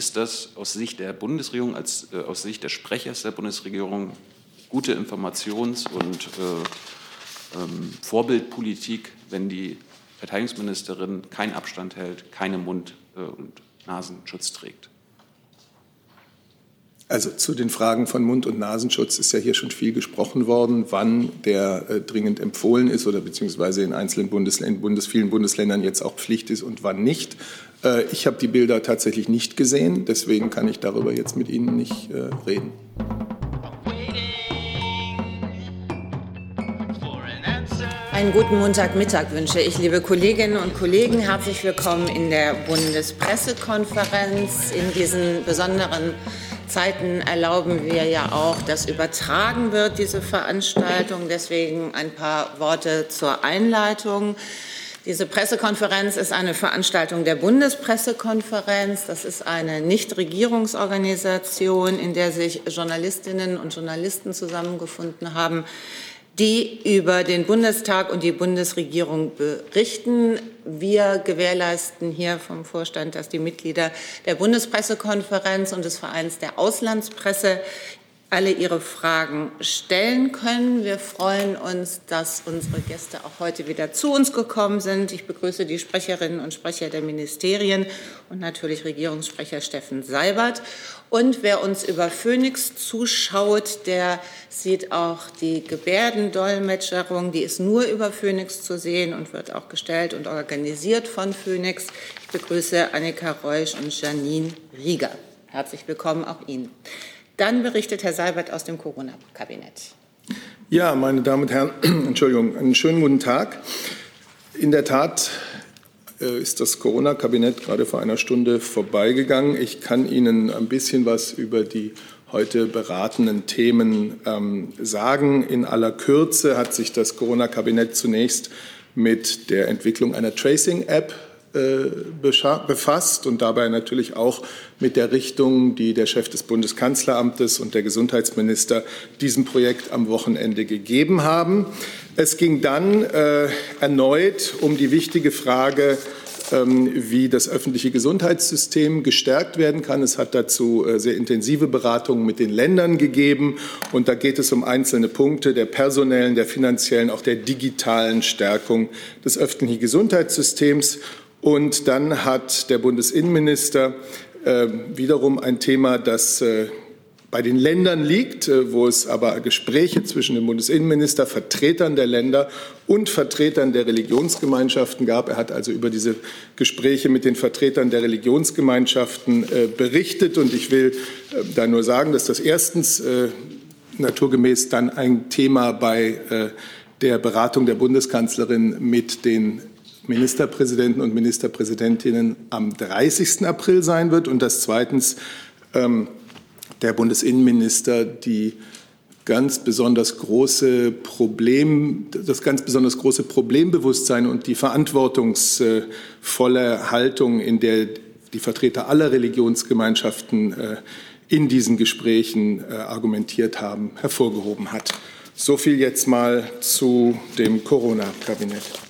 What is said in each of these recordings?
ist das aus Sicht der Bundesregierung, als, äh, aus Sicht des Sprechers der Bundesregierung gute Informations- und äh, ähm, Vorbildpolitik, wenn die Verteidigungsministerin keinen Abstand hält, keinen Mund- äh, und Nasenschutz trägt? Also zu den Fragen von Mund- und Nasenschutz ist ja hier schon viel gesprochen worden, wann der äh, dringend empfohlen ist oder beziehungsweise in einzelnen Bundesländern, Bundes, vielen Bundesländern jetzt auch Pflicht ist und wann nicht. Äh, ich habe die Bilder tatsächlich nicht gesehen, deswegen kann ich darüber jetzt mit Ihnen nicht äh, reden. Einen guten Montagmittag wünsche ich, liebe Kolleginnen und Kollegen. Herzlich willkommen in der Bundespressekonferenz. In diesen besonderen Zeiten erlauben wir ja auch, dass übertragen wird, diese Veranstaltung. Deswegen ein paar Worte zur Einleitung. Diese Pressekonferenz ist eine Veranstaltung der Bundespressekonferenz. Das ist eine Nichtregierungsorganisation, in der sich Journalistinnen und Journalisten zusammengefunden haben, die über den Bundestag und die Bundesregierung berichten. Wir gewährleisten hier vom Vorstand, dass die Mitglieder der Bundespressekonferenz und des Vereins der Auslandspresse alle ihre Fragen stellen können. Wir freuen uns, dass unsere Gäste auch heute wieder zu uns gekommen sind. Ich begrüße die Sprecherinnen und Sprecher der Ministerien und natürlich Regierungssprecher Steffen Seibert. Und wer uns über Phoenix zuschaut, der sieht auch die Gebärdendolmetscherung. Die ist nur über Phoenix zu sehen und wird auch gestellt und organisiert von Phoenix. Ich begrüße Annika Reusch und Janine Rieger. Herzlich willkommen auch Ihnen. Dann berichtet Herr Seibert aus dem Corona-Kabinett. Ja, meine Damen und Herren, Entschuldigung, einen schönen guten Tag. In der Tat äh, ist das Corona-Kabinett gerade vor einer Stunde vorbeigegangen. Ich kann Ihnen ein bisschen was über die heute beratenen Themen ähm, sagen. In aller Kürze hat sich das Corona-Kabinett zunächst mit der Entwicklung einer Tracing-App befasst und dabei natürlich auch mit der Richtung, die der Chef des Bundeskanzleramtes und der Gesundheitsminister diesem Projekt am Wochenende gegeben haben. Es ging dann äh, erneut um die wichtige Frage, ähm, wie das öffentliche Gesundheitssystem gestärkt werden kann. Es hat dazu äh, sehr intensive Beratungen mit den Ländern gegeben. Und da geht es um einzelne Punkte der personellen, der finanziellen, auch der digitalen Stärkung des öffentlichen Gesundheitssystems. Und dann hat der Bundesinnenminister äh, wiederum ein Thema, das äh, bei den Ländern liegt, äh, wo es aber Gespräche zwischen dem Bundesinnenminister, Vertretern der Länder und Vertretern der Religionsgemeinschaften gab. Er hat also über diese Gespräche mit den Vertretern der Religionsgemeinschaften äh, berichtet. Und ich will äh, da nur sagen, dass das erstens äh, naturgemäß dann ein Thema bei der Beratung der Bundeskanzlerin mit den Ministerpräsidenten und Ministerpräsidentinnen am 30. April sein wird und dass zweitens ähm, der Bundesinnenminister die ganz besonders große Problem, das ganz besonders große Problembewusstsein und die verantwortungsvolle Haltung, in der die Vertreter aller Religionsgemeinschaften äh, in diesen Gesprächen äh, argumentiert haben, hervorgehoben hat. So viel jetzt mal zu dem Corona-Kabinett.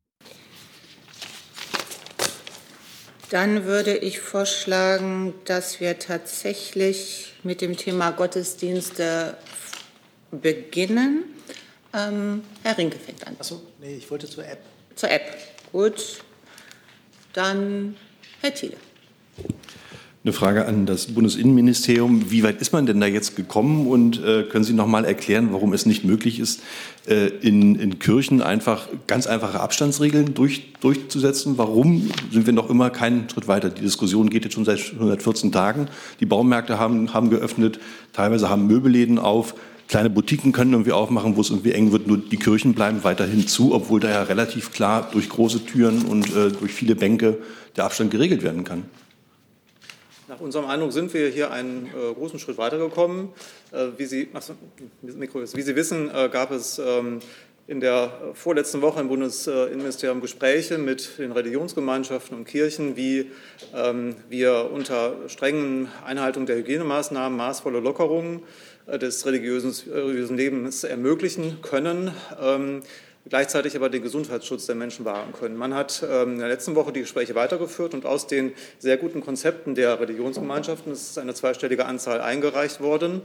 Dann würde ich vorschlagen, dass wir tatsächlich mit dem Thema Gottesdienste beginnen. Ähm, Herr Rinke fängt an. Achso, nee, ich wollte zur App. Zur App. Gut. Dann Herr Thiele. Eine Frage an das Bundesinnenministerium. Wie weit ist man denn da jetzt gekommen? Und äh, können Sie noch mal erklären, warum es nicht möglich ist, äh, in, in Kirchen einfach ganz einfache Abstandsregeln durch, durchzusetzen? Warum sind wir noch immer keinen Schritt weiter? Die Diskussion geht jetzt schon seit 114 Tagen. Die Baumärkte haben, haben geöffnet, teilweise haben Möbelläden auf. Kleine Boutiquen können irgendwie aufmachen, wo es irgendwie eng wird. Nur die Kirchen bleiben weiterhin zu, obwohl da ja relativ klar durch große Türen und äh, durch viele Bänke der Abstand geregelt werden kann. Nach unserem Eindruck sind wir hier einen äh, großen Schritt weitergekommen. Äh, wie, Sie, achso, wie Sie wissen, äh, gab es ähm, in der vorletzten Woche im Bundesinnenministerium Gespräche mit den Religionsgemeinschaften und Kirchen, wie ähm, wir unter strengen Einhaltung der Hygienemaßnahmen maßvolle Lockerungen äh, des religiösen, religiösen Lebens ermöglichen können. Ähm, gleichzeitig aber den Gesundheitsschutz der Menschen wahren können. Man hat ähm, in der letzten Woche die Gespräche weitergeführt und aus den sehr guten Konzepten der Religionsgemeinschaften, ist eine zweistellige Anzahl eingereicht worden,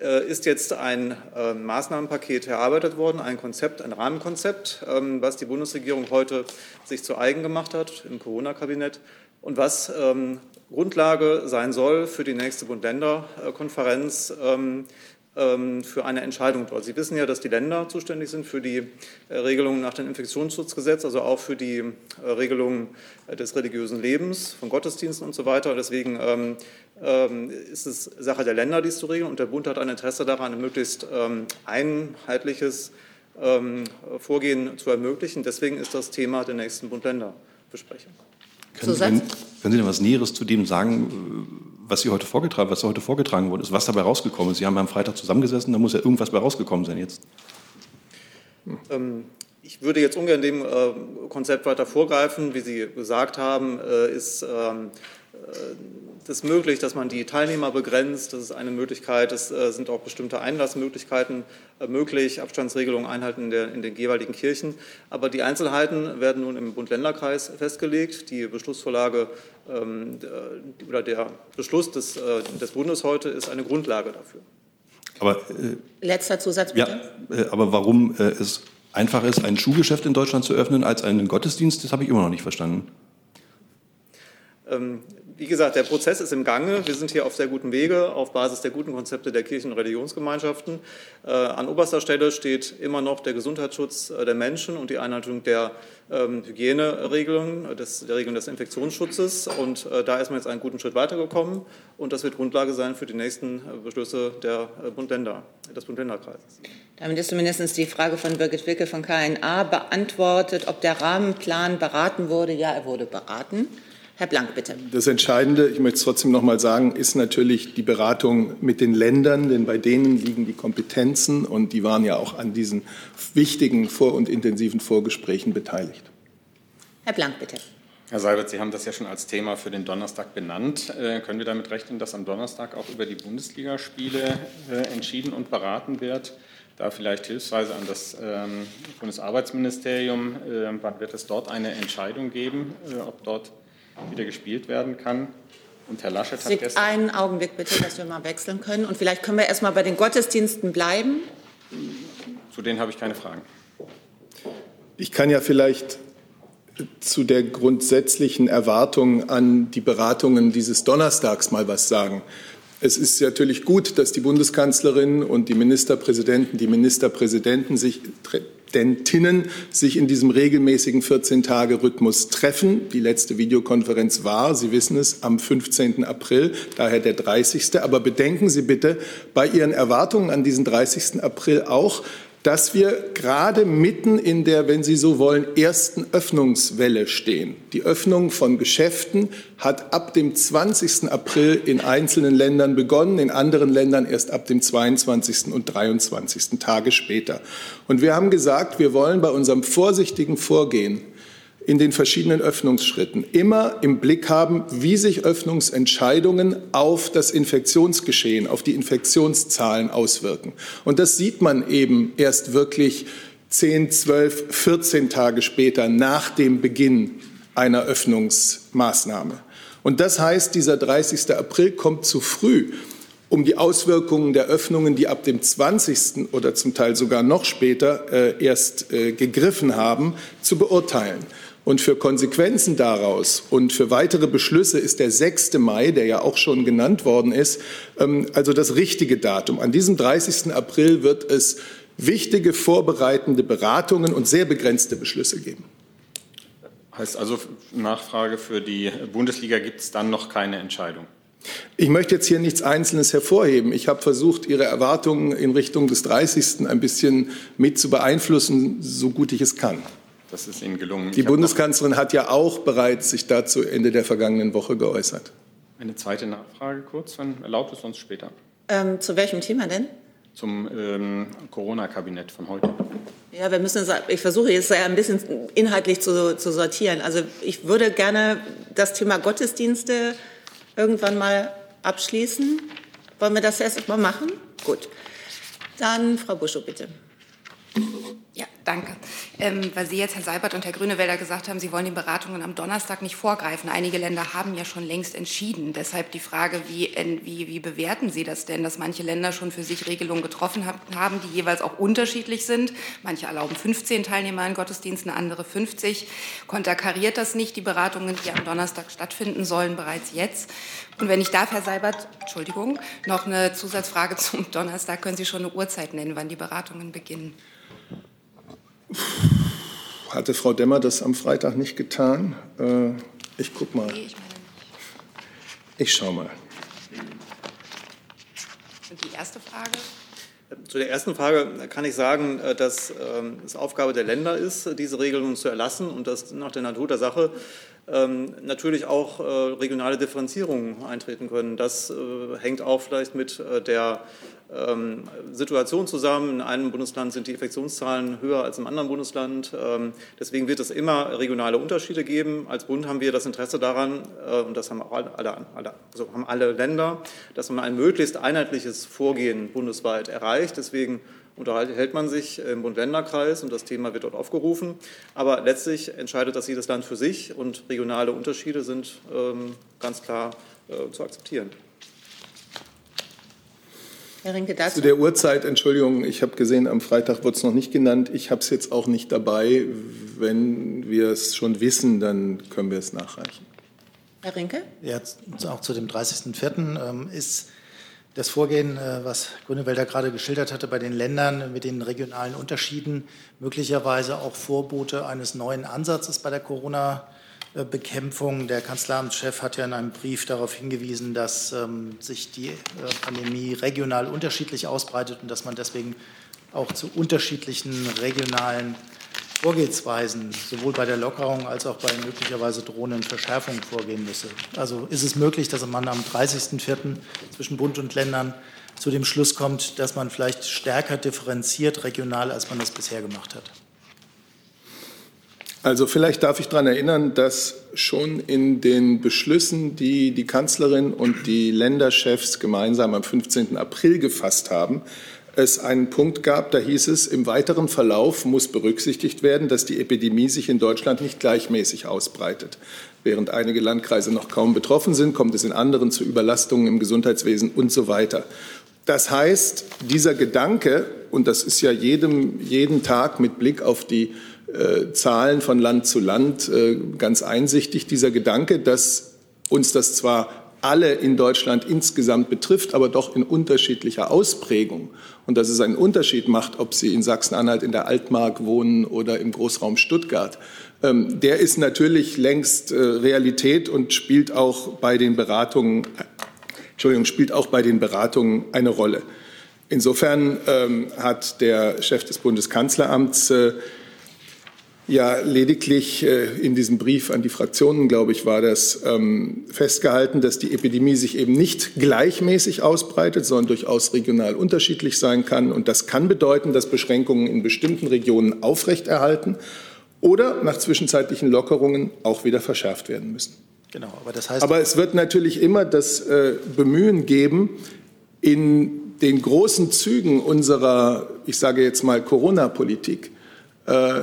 äh, ist jetzt ein ähm, Maßnahmenpaket erarbeitet worden, ein Konzept, ein Rahmenkonzept, ähm, was die Bundesregierung heute sich zu eigen gemacht hat im Corona-Kabinett und was Grundlage sein soll für die nächste Bund-Länder-Konferenz ähm, für eine Entscheidung dort. Sie wissen ja, dass die Länder zuständig sind für die äh, Regelungen nach dem Infektionsschutzgesetz, also auch für die äh, Regelungen äh, des religiösen Lebens, von Gottesdiensten und so weiter. Deswegen ähm, ähm, ist es Sache der Länder, dies zu regeln. Und der Bund hat ein Interesse daran, ein möglichst einheitliches Vorgehen zu ermöglichen. Deswegen ist das Thema der nächsten Bund-Länder-Besprechung. Können, können, können Sie denn was Näheres zu dem sagen, was Sie heute vorgetragen, was heute vorgetragen wurde, ist, was dabei rausgekommen ist. Sie haben am Freitag zusammengesessen, da muss ja irgendwas bei rausgekommen sein jetzt. Ähm, ich würde jetzt ungern dem äh, Konzept weiter vorgreifen. Wie Sie gesagt haben, äh, ist ähm, äh, ist möglich, dass man die Teilnehmer begrenzt. Das ist eine Möglichkeit. Es äh, sind auch bestimmte Einlassmöglichkeiten äh, möglich, Abstandsregelungen einhalten in, der, in, den jeweiligen Kirchen. Aber die Einzelheiten werden nun im Bund-Länder-Kreis festgelegt. Die Beschlussvorlage ähm, oder der Beschluss des, des, Bundes heute ist eine Grundlage dafür. Aber, äh, Letzter Zusatz, bitte. Ja, aber warum äh, es einfacher ist, ein Schuhgeschäft in Deutschland zu öffnen als einen Gottesdienst, das habe ich immer noch nicht verstanden. Ähm, wie gesagt, der Prozess ist im Gange. Wir sind hier auf sehr gutem Wege auf Basis der guten Konzepte der Kirchen- und Religionsgemeinschaften. Äh, an oberster Stelle steht immer noch der Gesundheitsschutz äh, der Menschen und die Einhaltung der ähm, Hygieneregelungen, des, der Regelung des Infektionsschutzes. Und äh, da ist man jetzt einen guten Schritt weitergekommen. Und das wird Grundlage sein für die nächsten äh, Beschlüsse der äh, Bund-Länder, des Bund-Länder-Kreises. Damit ist zumindest die Frage von Birgit Wicke von KNA beantwortet, ob der Rahmenplan beraten wurde. Ja, er wurde beraten. Herr Blank, bitte. Das Entscheidende, ich möchte es trotzdem noch mal sagen, ist natürlich die Beratung mit den Ländern, denn bei denen liegen die Kompetenzen und die waren ja auch an diesen wichtigen vor- und intensiven Vorgesprächen beteiligt. Herr Blank, bitte. Herr Seibert, Sie haben das ja schon als Thema für den Donnerstag benannt. Äh, können wir damit rechnen, dass am Donnerstag auch über die Bundesligaspiele äh, entschieden und beraten wird? Da vielleicht hilfsweise an das ähm, Bundesarbeitsministerium. Äh, wann wird es dort eine Entscheidung geben, äh, ob dort wieder gespielt werden kann. Und Herr Laschet hat gestern... Einen Augenblick bitte, dass wir mal wechseln können. Und vielleicht können wir erst mal bei den Gottesdiensten bleiben. Zu denen habe ich keine Fragen. Ich kann ja vielleicht zu der grundsätzlichen Erwartung an die Beratungen dieses Donnerstags mal was sagen. Es ist natürlich gut, dass die Bundeskanzlerin und die Ministerpräsidenten, die Ministerpräsidenten sich Präsidentinnen sich in diesem regelmäßigen 14-Tage-Rhythmus treffen. Die letzte Videokonferenz war, Sie wissen es, am 15. April, daher der 30. Aber bedenken Sie bitte bei Ihren Erwartungen an diesen 30. April auch, dass wir gerade mitten in der, wenn Sie so wollen, ersten Öffnungswelle stehen. Die Öffnung von Geschäften hat ab dem 20. April in einzelnen Ländern begonnen, in anderen Ländern erst ab dem 22. und 23. Tage später. Und wir haben gesagt, wir wollen bei unserem vorsichtigen Vorgehen in den verschiedenen Öffnungsschritten immer im Blick haben, wie sich Öffnungsentscheidungen auf das Infektionsgeschehen, auf die Infektionszahlen auswirken. Und das sieht man eben erst wirklich 10, 12, 14 Tage später nach dem Beginn einer Öffnungsmaßnahme. Und das heißt, dieser 30. April kommt zu früh, um die Auswirkungen der Öffnungen, die ab dem 20. oder zum Teil sogar noch später äh, erst äh, gegriffen haben, zu beurteilen. Und für Konsequenzen daraus und für weitere Beschlüsse ist der 6. Mai, der ja auch schon genannt worden ist, ähm, also das richtige Datum. An diesem 30. April wird es wichtige vorbereitende Beratungen und sehr begrenzte Beschlüsse geben. Heißt also, Nachfrage für die Bundesliga gibt es dann noch keine Entscheidung? Ich möchte jetzt hier nichts Einzelnes hervorheben. Ich habe versucht, Ihre Erwartungen in Richtung des 30. ein bisschen mit zu beeinflussen, so gut ich es kann. Das ist Ihnen gelungen. Die Bundeskanzlerin hat ja auch bereits sich dazu Ende der vergangenen Woche geäußert. Eine zweite Nachfrage kurz, wenn erlaubt ist, sonst später. Ähm, zu welchem Thema denn? Zum ähm, Corona-Kabinett von heute. Ja, wir müssen, ich versuche jetzt ein bisschen inhaltlich zu, zu sortieren. Also ich würde gerne das Thema Gottesdienste irgendwann mal abschließen. Wollen wir das erst mal machen? Gut. Dann Frau Buschow, bitte. Danke. Ähm, weil Sie jetzt, Herr Seibert und Herr Grünewälder, gesagt haben, Sie wollen den Beratungen am Donnerstag nicht vorgreifen. Einige Länder haben ja schon längst entschieden. Deshalb die Frage, wie, wie, wie bewerten Sie das denn, dass manche Länder schon für sich Regelungen getroffen haben, die jeweils auch unterschiedlich sind? Manche erlauben 15 Teilnehmer an Gottesdiensten, andere 50. Konterkariert das nicht die Beratungen, die am Donnerstag stattfinden sollen, bereits jetzt? Und wenn ich darf, Herr Seibert, Entschuldigung, noch eine Zusatzfrage zum Donnerstag. Können Sie schon eine Uhrzeit nennen, wann die Beratungen beginnen? Hatte Frau Demmer das am Freitag nicht getan? Äh, ich guck mal. Ich schau mal. Und die erste Frage? Zu der ersten Frage kann ich sagen, äh, dass ähm, es Aufgabe der Länder ist, diese Regelungen zu erlassen und dass nach der Natur der Sache natürlich auch äh, regionale Differenzierungen eintreten können. Das äh, hängt auch vielleicht mit der ähm, Situation zusammen. In einem Bundesland sind die Infektionszahlen höher als im anderen Bundesland. Ähm, deswegen wird es immer regionale Unterschiede geben. Als Bund haben wir das Interesse daran, äh, und das haben alle, alle, also haben alle Länder, dass man ein möglichst einheitliches Vorgehen bundesweit erreicht. Deswegen unterhält man sich im Bund-Länder-Kreis und das Thema wird dort aufgerufen. Aber letztlich entscheidet das jedes Land für sich und regionale Unterschiede sind ähm, ganz klar äh, zu akzeptieren. Herr Rinke, dazu. Zu der Uhrzeit, Entschuldigung, ich habe gesehen, am Freitag wurde es noch nicht genannt. Ich habe es jetzt auch nicht dabei. Wenn wir es schon wissen, dann können wir es nachreichen. Herr Rinke? Ja, auch zu dem 30.04. Ähm, ist das Vorgehen, äh, was Grünewälder gerade geschildert hatte, bei den Ländern mit den regionalen Unterschieden möglicherweise auch Vorbote eines neuen Ansatzes bei der Corona- Bekämpfung. Der Kanzleramtschef hat ja in einem Brief darauf hingewiesen, dass ähm, sich die äh, Pandemie regional unterschiedlich ausbreitet und dass man deswegen auch zu unterschiedlichen regionalen Vorgehensweisen sowohl bei der Lockerung als auch bei möglicherweise drohenden Verschärfungen vorgehen müsse. Also ist es möglich, dass man am 30.04. zwischen Bund und Ländern zu dem Schluss kommt, dass man vielleicht stärker differenziert regional, als man das bisher gemacht hat? Also vielleicht darf ich daran erinnern, dass schon in den Beschlüssen, die die Kanzlerin und die Länderchefs gemeinsam am 15. April gefasst haben, es einen Punkt gab, da hieß es, im weiteren Verlauf muss berücksichtigt werden, dass die Epidemie sich in Deutschland nicht gleichmäßig ausbreitet. Während einige Landkreise noch kaum betroffen sind, kommt es in anderen zu Überlastungen im Gesundheitswesen und so weiter. Das heißt, dieser Gedanke, und das ist ja jedem, jeden Tag mit Blick auf die äh, Zahlen von Land zu Land äh, ganz einsichtig, dieser Gedanke, dass uns das zwar alle in Deutschland insgesamt betrifft, aber doch in unterschiedlicher Ausprägung. Und dass es einen Unterschied macht, ob Sie in Sachsen-Anhalt in der Altmark wohnen oder im Großraum Stuttgart. Ähm, der ist natürlich längst äh, Realität und spielt auch bei den Beratungen, Entschuldigung, spielt auch bei den Beratungen eine Rolle. Insofern ähm, hat der Chef des Bundeskanzleramts äh, ja lediglich äh, in diesem Brief an die Fraktionen, glaube ich, war das ähm, festgehalten, dass die Epidemie sich eben nicht gleichmäßig ausbreitet, sondern durchaus regional unterschiedlich sein kann. Und das kann bedeuten, dass Beschränkungen in bestimmten Regionen aufrechterhalten oder nach zwischenzeitlichen Lockerungen auch wieder verschärft werden müssen. Genau, aber das heißt. Aber es wird natürlich immer das äh, Bemühen geben, in den großen Zügen unserer, ich sage jetzt mal, Corona-Politik, äh,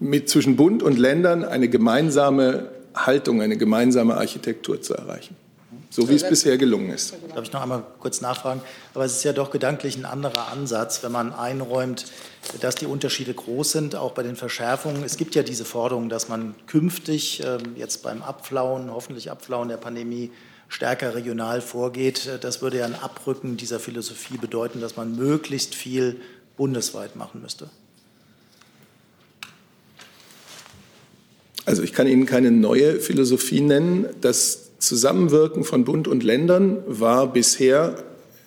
mit zwischen Bund und Ländern eine gemeinsame Haltung, eine gemeinsame Architektur zu erreichen. So wie es bisher gelungen ist. Darf ich noch einmal kurz nachfragen? Aber es ist ja doch gedanklich ein anderer Ansatz, wenn man einräumt, dass die Unterschiede groß sind, auch bei den Verschärfungen. Es gibt ja diese Forderung, dass man künftig ähm, jetzt beim Abflauen, hoffentlich Abflauen der Pandemie, stärker regional vorgeht. Das würde ja ein Abrücken dieser Philosophie bedeuten, dass man möglichst viel bundesweit machen müsste. Also ich kann Ihnen keine neue Philosophie nennen. Das Zusammenwirken von Bund und Ländern war bisher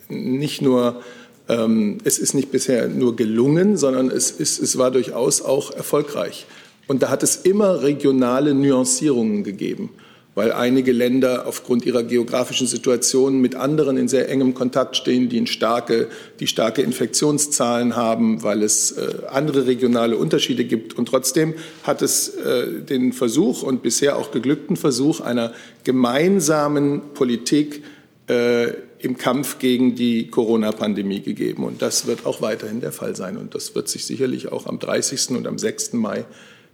nicht nur, ähm, es ist nicht bisher nur gelungen, sondern es, ist, es war durchaus auch erfolgreich. Und da hat es immer regionale Nuancierungen gegeben. Weil einige Länder aufgrund ihrer geografischen Situation mit anderen in sehr engem Kontakt stehen, die, starke, die starke Infektionszahlen haben, weil es äh, andere regionale Unterschiede gibt. Und trotzdem hat es äh, den Versuch und bisher auch geglückten Versuch einer gemeinsamen Politik äh, im Kampf gegen die Corona-Pandemie gegeben. Und das wird auch weiterhin der Fall sein. Und das wird sich sicherlich auch am 30. und am 6. Mai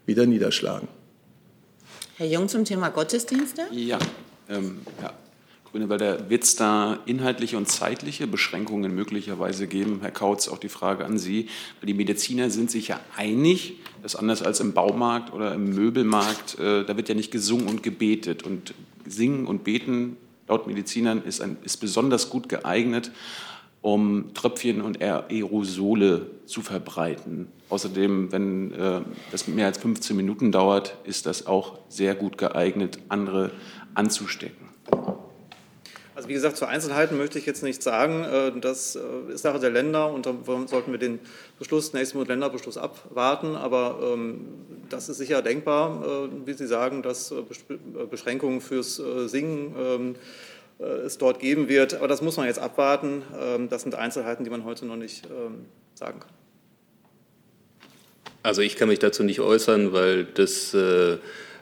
wieder niederschlagen. Herr Jung zum Thema Gottesdienste? Ja, ähm, ja. Grünewalder, wird es da inhaltliche und zeitliche Beschränkungen möglicherweise geben? Herr Kautz, auch die Frage an Sie. Die Mediziner sind sich ja einig, dass anders als im Baumarkt oder im Möbelmarkt, äh, da wird ja nicht gesungen und gebetet. Und singen und beten, laut Medizinern, ist, ein, ist besonders gut geeignet, um Tröpfchen und Aerosole zu verbreiten. Außerdem, wenn äh, das mehr als 15 Minuten dauert, ist das auch sehr gut geeignet, andere anzustecken. Also wie gesagt, zu Einzelheiten möchte ich jetzt nichts sagen. Äh, das äh, ist Sache der Länder und da sollten wir den Beschluss, nächsten Monat Länderbeschluss abwarten. Aber ähm, das ist sicher denkbar, äh, wie Sie sagen, dass Beschränkungen fürs Singen ähm, es dort geben wird. Aber das muss man jetzt abwarten. Ähm, das sind Einzelheiten, die man heute noch nicht ähm, sagen kann. Also ich kann mich dazu nicht äußern, weil das, äh,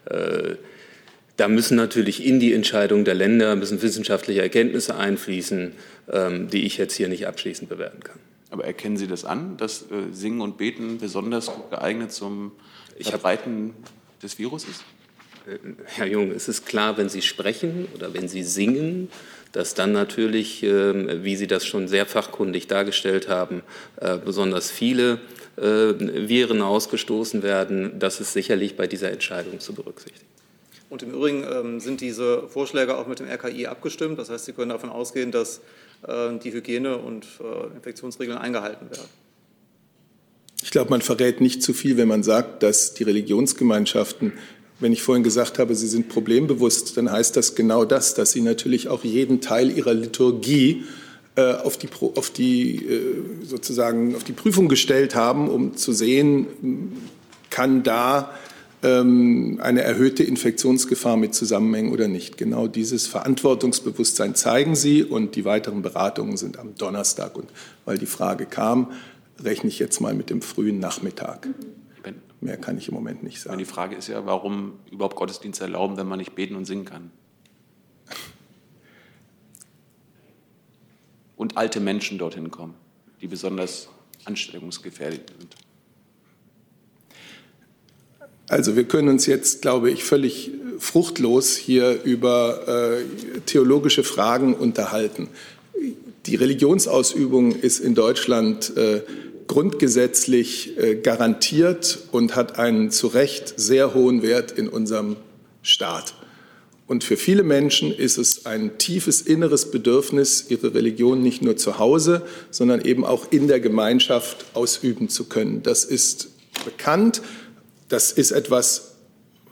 äh, da müssen natürlich in die Entscheidung der Länder müssen wissenschaftliche Erkenntnisse einfließen, ähm, die ich jetzt hier nicht abschließend bewerten kann. Aber erkennen Sie das an, dass äh, Singen und Beten besonders gut geeignet zum Verbreiten des Virus ist? Herr Jung, es ist klar, wenn Sie sprechen oder wenn Sie singen, dass dann natürlich, ähm, wie Sie das schon sehr fachkundig dargestellt haben, äh, besonders viele äh, Viren ausgestoßen werden. Das ist sicherlich bei dieser Entscheidung zu berücksichtigen. Und im Übrigen ähm, sind diese Vorschläge auch mit dem RKI abgestimmt. Das heißt, Sie können davon ausgehen, dass äh, die Hygiene- und Infektionsregeln eingehalten werden. Ich glaube, man verrät nicht zu viel, wenn man sagt, dass die Religionsgemeinschaften wenn ich vorhin gesagt habe, Sie sind problembewusst, dann heißt das genau das, dass Sie natürlich auch jeden Teil Ihrer Liturgie äh, auf die, auf die, äh, sozusagen auf die Prüfung gestellt haben, um zu sehen, kann da ähm, eine erhöhte Infektionsgefahr mit zusammenhängen oder nicht. Genau dieses Verantwortungsbewusstsein zeigen Sie und die weiteren Beratungen sind am Donnerstag. Und weil die Frage kam, rechne ich jetzt mal mit dem frühen Nachmittag. Mehr kann ich im Moment nicht sagen. Die Frage ist ja, warum überhaupt Gottesdienst erlauben, wenn man nicht beten und singen kann? Und alte Menschen dorthin kommen, die besonders ansteckungsgefährdet sind. Also wir können uns jetzt, glaube ich, völlig fruchtlos hier über äh, theologische Fragen unterhalten. Die Religionsausübung ist in Deutschland äh, grundgesetzlich äh, garantiert und hat einen zu Recht sehr hohen Wert in unserem Staat. Und für viele Menschen ist es ein tiefes inneres Bedürfnis, ihre Religion nicht nur zu Hause, sondern eben auch in der Gemeinschaft ausüben zu können. Das ist bekannt. Das ist etwas,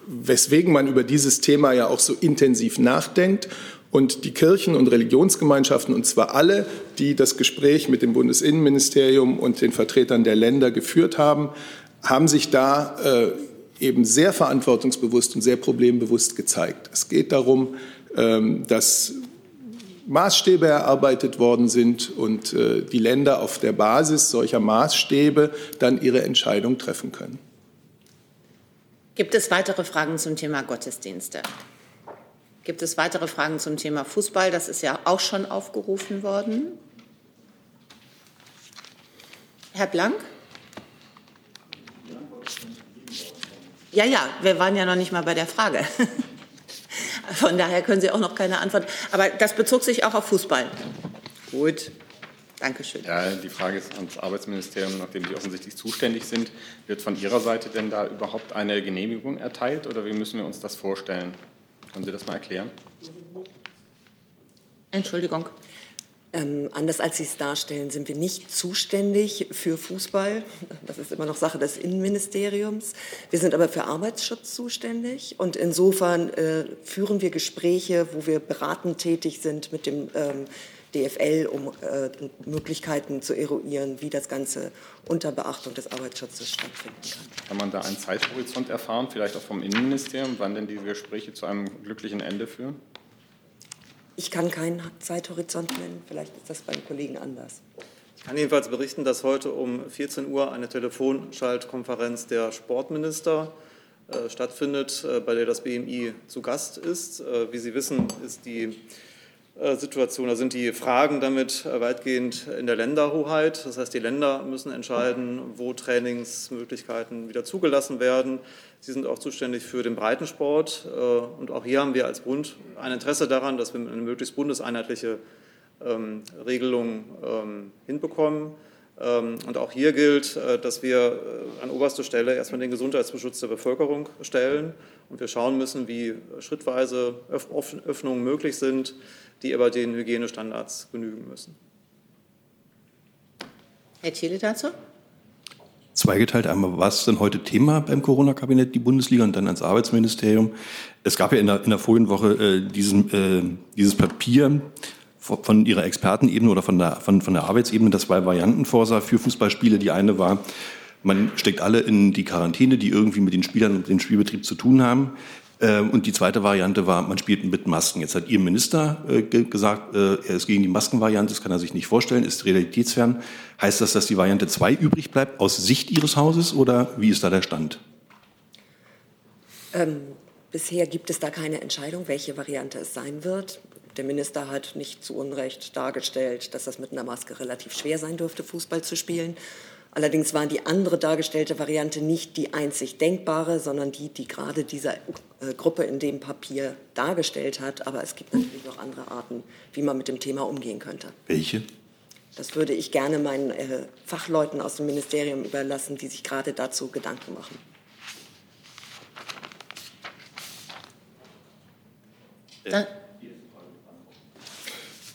weswegen man über dieses Thema ja auch so intensiv nachdenkt. Und die Kirchen und Religionsgemeinschaften, und zwar alle, die das Gespräch mit dem Bundesinnenministerium und den Vertretern der Länder geführt haben, haben sich da äh, eben sehr verantwortungsbewusst und sehr problembewusst gezeigt. Es geht darum, ähm, dass Maßstäbe erarbeitet worden sind und äh, die Länder auf der Basis solcher Maßstäbe dann ihre Entscheidung treffen können. Gibt es weitere Fragen zum Thema Gottesdienste? Gibt es weitere Fragen zum Thema Fußball? Das ist ja auch schon aufgerufen worden. Herr Blank? Ja, ja, wir waren ja noch nicht mal bei der Frage. Von daher können Sie auch noch keine Antwort. Aber das bezog sich auch auf Fußball. Gut. Dankeschön. Ja, die Frage ist ans Arbeitsministerium, nachdem Sie offensichtlich zuständig sind. Wird von Ihrer Seite denn da überhaupt eine Genehmigung erteilt oder wie müssen wir uns das vorstellen? Können Sie das mal erklären? Entschuldigung. Ähm, anders als Sie es darstellen, sind wir nicht zuständig für Fußball. Das ist immer noch Sache des Innenministeriums. Wir sind aber für Arbeitsschutz zuständig. Und insofern äh, führen wir Gespräche, wo wir beratend tätig sind mit dem ähm, DFL, um äh, Möglichkeiten zu eruieren, wie das Ganze unter Beachtung des Arbeitsschutzes stattfinden kann. Kann man da einen Zeithorizont erfahren, vielleicht auch vom Innenministerium, wann denn diese Gespräche zu einem glücklichen Ende führen? Ich kann keinen Zeithorizont nennen, vielleicht ist das beim Kollegen anders. Ich kann jedenfalls berichten, dass heute um 14 Uhr eine Telefonschaltkonferenz der Sportminister äh, stattfindet, äh, bei der das BMI zu Gast ist. Äh, wie Sie wissen, ist die äh, Situation, da sind die Fragen damit äh, weitgehend in der Länderhoheit. Das heißt, die Länder müssen entscheiden, wo Trainingsmöglichkeiten wieder zugelassen werden. Sie sind auch zuständig für den Breitensport. Äh, und auch hier haben wir als Bund ein Interesse daran, dass wir eine möglichst bundeseinheitliche ähm, Regelung ähm, hinbekommen. Ähm, und auch hier gilt, dass wir an oberste Stelle erstmal den Gesundheitsbeschutz der Bevölkerung stellen. Und wir schauen müssen, wie schrittweise Öffnungen möglich sind die aber den Hygienestandards genügen müssen. Herr Thiele dazu? Zweigeteilt einmal, was denn heute Thema beim Corona-Kabinett, die Bundesliga und dann ans Arbeitsministerium? Es gab ja in der, in der vorigen Woche äh, diesen, äh, dieses Papier von Ihrer Expertenebene oder von der, von, von der Arbeitsebene, das zwei Varianten vorsah für Fußballspiele. Die eine war, man steckt alle in die Quarantäne, die irgendwie mit den Spielern und dem Spielbetrieb zu tun haben. Ähm, und die zweite Variante war, man spielt mit Masken. Jetzt hat Ihr Minister äh, gesagt, äh, er ist gegen die Maskenvariante, das kann er sich nicht vorstellen, ist realitätsfern. Heißt das, dass die Variante 2 übrig bleibt aus Sicht Ihres Hauses oder wie ist da der Stand? Ähm, bisher gibt es da keine Entscheidung, welche Variante es sein wird. Der Minister hat nicht zu Unrecht dargestellt, dass das mit einer Maske relativ schwer sein dürfte, Fußball zu spielen. Allerdings war die andere dargestellte Variante nicht die einzig denkbare, sondern die, die gerade diese äh, Gruppe in dem Papier dargestellt hat. Aber es gibt natürlich noch andere Arten, wie man mit dem Thema umgehen könnte. Welche? Das würde ich gerne meinen äh, Fachleuten aus dem Ministerium überlassen, die sich gerade dazu Gedanken machen.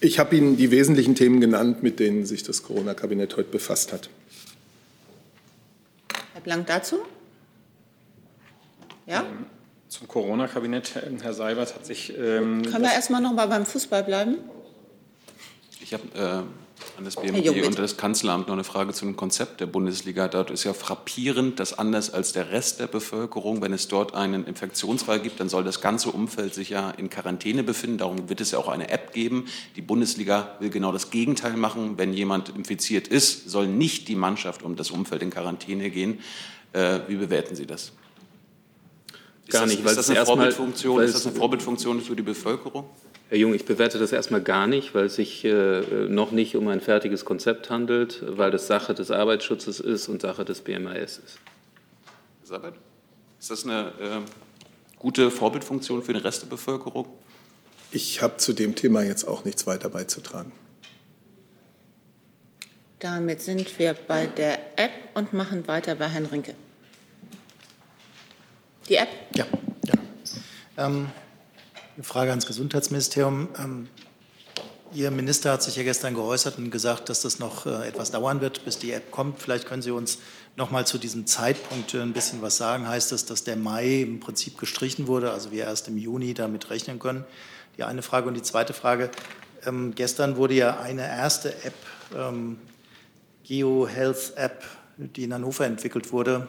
Ich habe Ihnen die wesentlichen Themen genannt, mit denen sich das Corona-Kabinett heute befasst hat. Blank dazu? Ja? Ähm, zum Corona-Kabinett, Herr Seibert hat sich. Ähm, Können wir erstmal noch mal beim Fußball bleiben? Ich habe äh, an das BMG und das Kanzleramt noch eine Frage zu dem Konzept der Bundesliga. Dort ist ja frappierend, dass anders als der Rest der Bevölkerung, wenn es dort einen Infektionsfall gibt, dann soll das ganze Umfeld sich ja in Quarantäne befinden. Darum wird es ja auch eine App geben. Die Bundesliga will genau das Gegenteil machen. Wenn jemand infiziert ist, soll nicht die Mannschaft um das Umfeld in Quarantäne gehen. Äh, wie bewerten Sie das? Gar nicht, ist das, ist das eine Vorbildfunktion? Ist das eine Vorbildfunktion für die Bevölkerung? Herr Jung, ich bewerte das erstmal gar nicht, weil es sich äh, noch nicht um ein fertiges Konzept handelt, weil das Sache des Arbeitsschutzes ist und Sache des BMAS ist. Ist das eine äh, gute Vorbildfunktion für den Rest der Bevölkerung? Ich habe zu dem Thema jetzt auch nichts weiter beizutragen. Damit sind wir bei der App und machen weiter bei Herrn Rinke. Die App? Ja. ja. Ähm eine Frage ans Gesundheitsministerium. Ähm, Ihr Minister hat sich ja gestern geäußert und gesagt, dass das noch äh, etwas dauern wird, bis die App kommt. Vielleicht können Sie uns noch mal zu diesem Zeitpunkt äh, ein bisschen was sagen. Heißt das, dass der Mai im Prinzip gestrichen wurde, also wir erst im Juni damit rechnen können? Die eine Frage. Und die zweite Frage. Ähm, gestern wurde ja eine erste App, ähm, GeoHealth App, die in Hannover entwickelt wurde,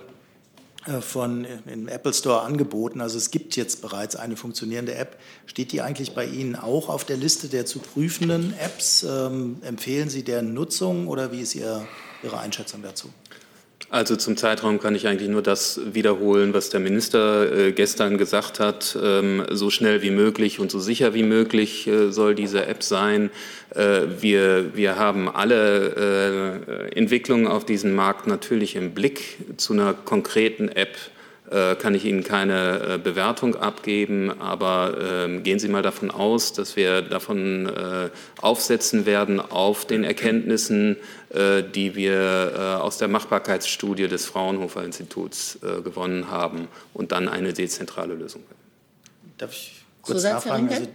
von im Apple Store angeboten. Also es gibt jetzt bereits eine funktionierende App. Steht die eigentlich bei Ihnen auch auf der Liste der zu prüfenden Apps? Ähm, empfehlen Sie deren Nutzung oder wie ist Ihr, Ihre Einschätzung dazu? Also zum Zeitraum kann ich eigentlich nur das wiederholen, was der Minister äh, gestern gesagt hat. Ähm, so schnell wie möglich und so sicher wie möglich äh, soll diese App sein. Äh, wir, wir haben alle Entwicklungen auf diesem Markt natürlich im Blick. Zu einer konkreten App kann ich Ihnen keine äh, Bewertung abgeben, aber ähm, gehen Sie mal davon aus, dass wir davon äh, aufsetzen werden auf den Erkenntnissen, die wir aus der Machbarkeitsstudie des Fraunhofer Instituts gewonnen haben und dann eine dezentrale Lösung. Darf ich kurz Zusatz, nachfragen? Also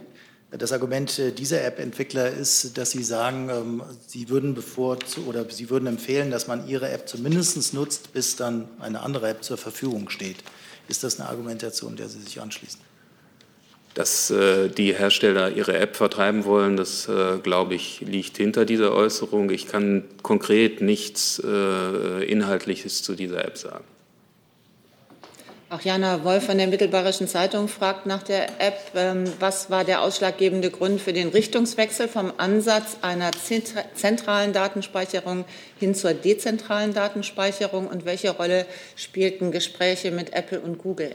das Argument dieser App-Entwickler ist, dass sie sagen, ähm, sie würden bevor oder sie würden empfehlen, dass man ihre App zumindest nutzt, bis dann eine andere App zur Verfügung steht. Ist das eine Argumentation, der Sie sich anschließen? Dass äh, die Hersteller ihre App vertreiben wollen, das, äh, glaube ich, liegt hinter dieser Äußerung. Ich kann konkret nichts äh, Inhaltliches zu dieser App sagen. Auch Jana Wolf von der Mittelbayerischen Zeitung fragt nach der App. Ähm, was war der ausschlaggebende Grund für den Richtungswechsel vom Ansatz einer zentralen Datenspeicherung hin zur dezentralen Datenspeicherung? Und welche Rolle spielten Gespräche mit Apple und Google?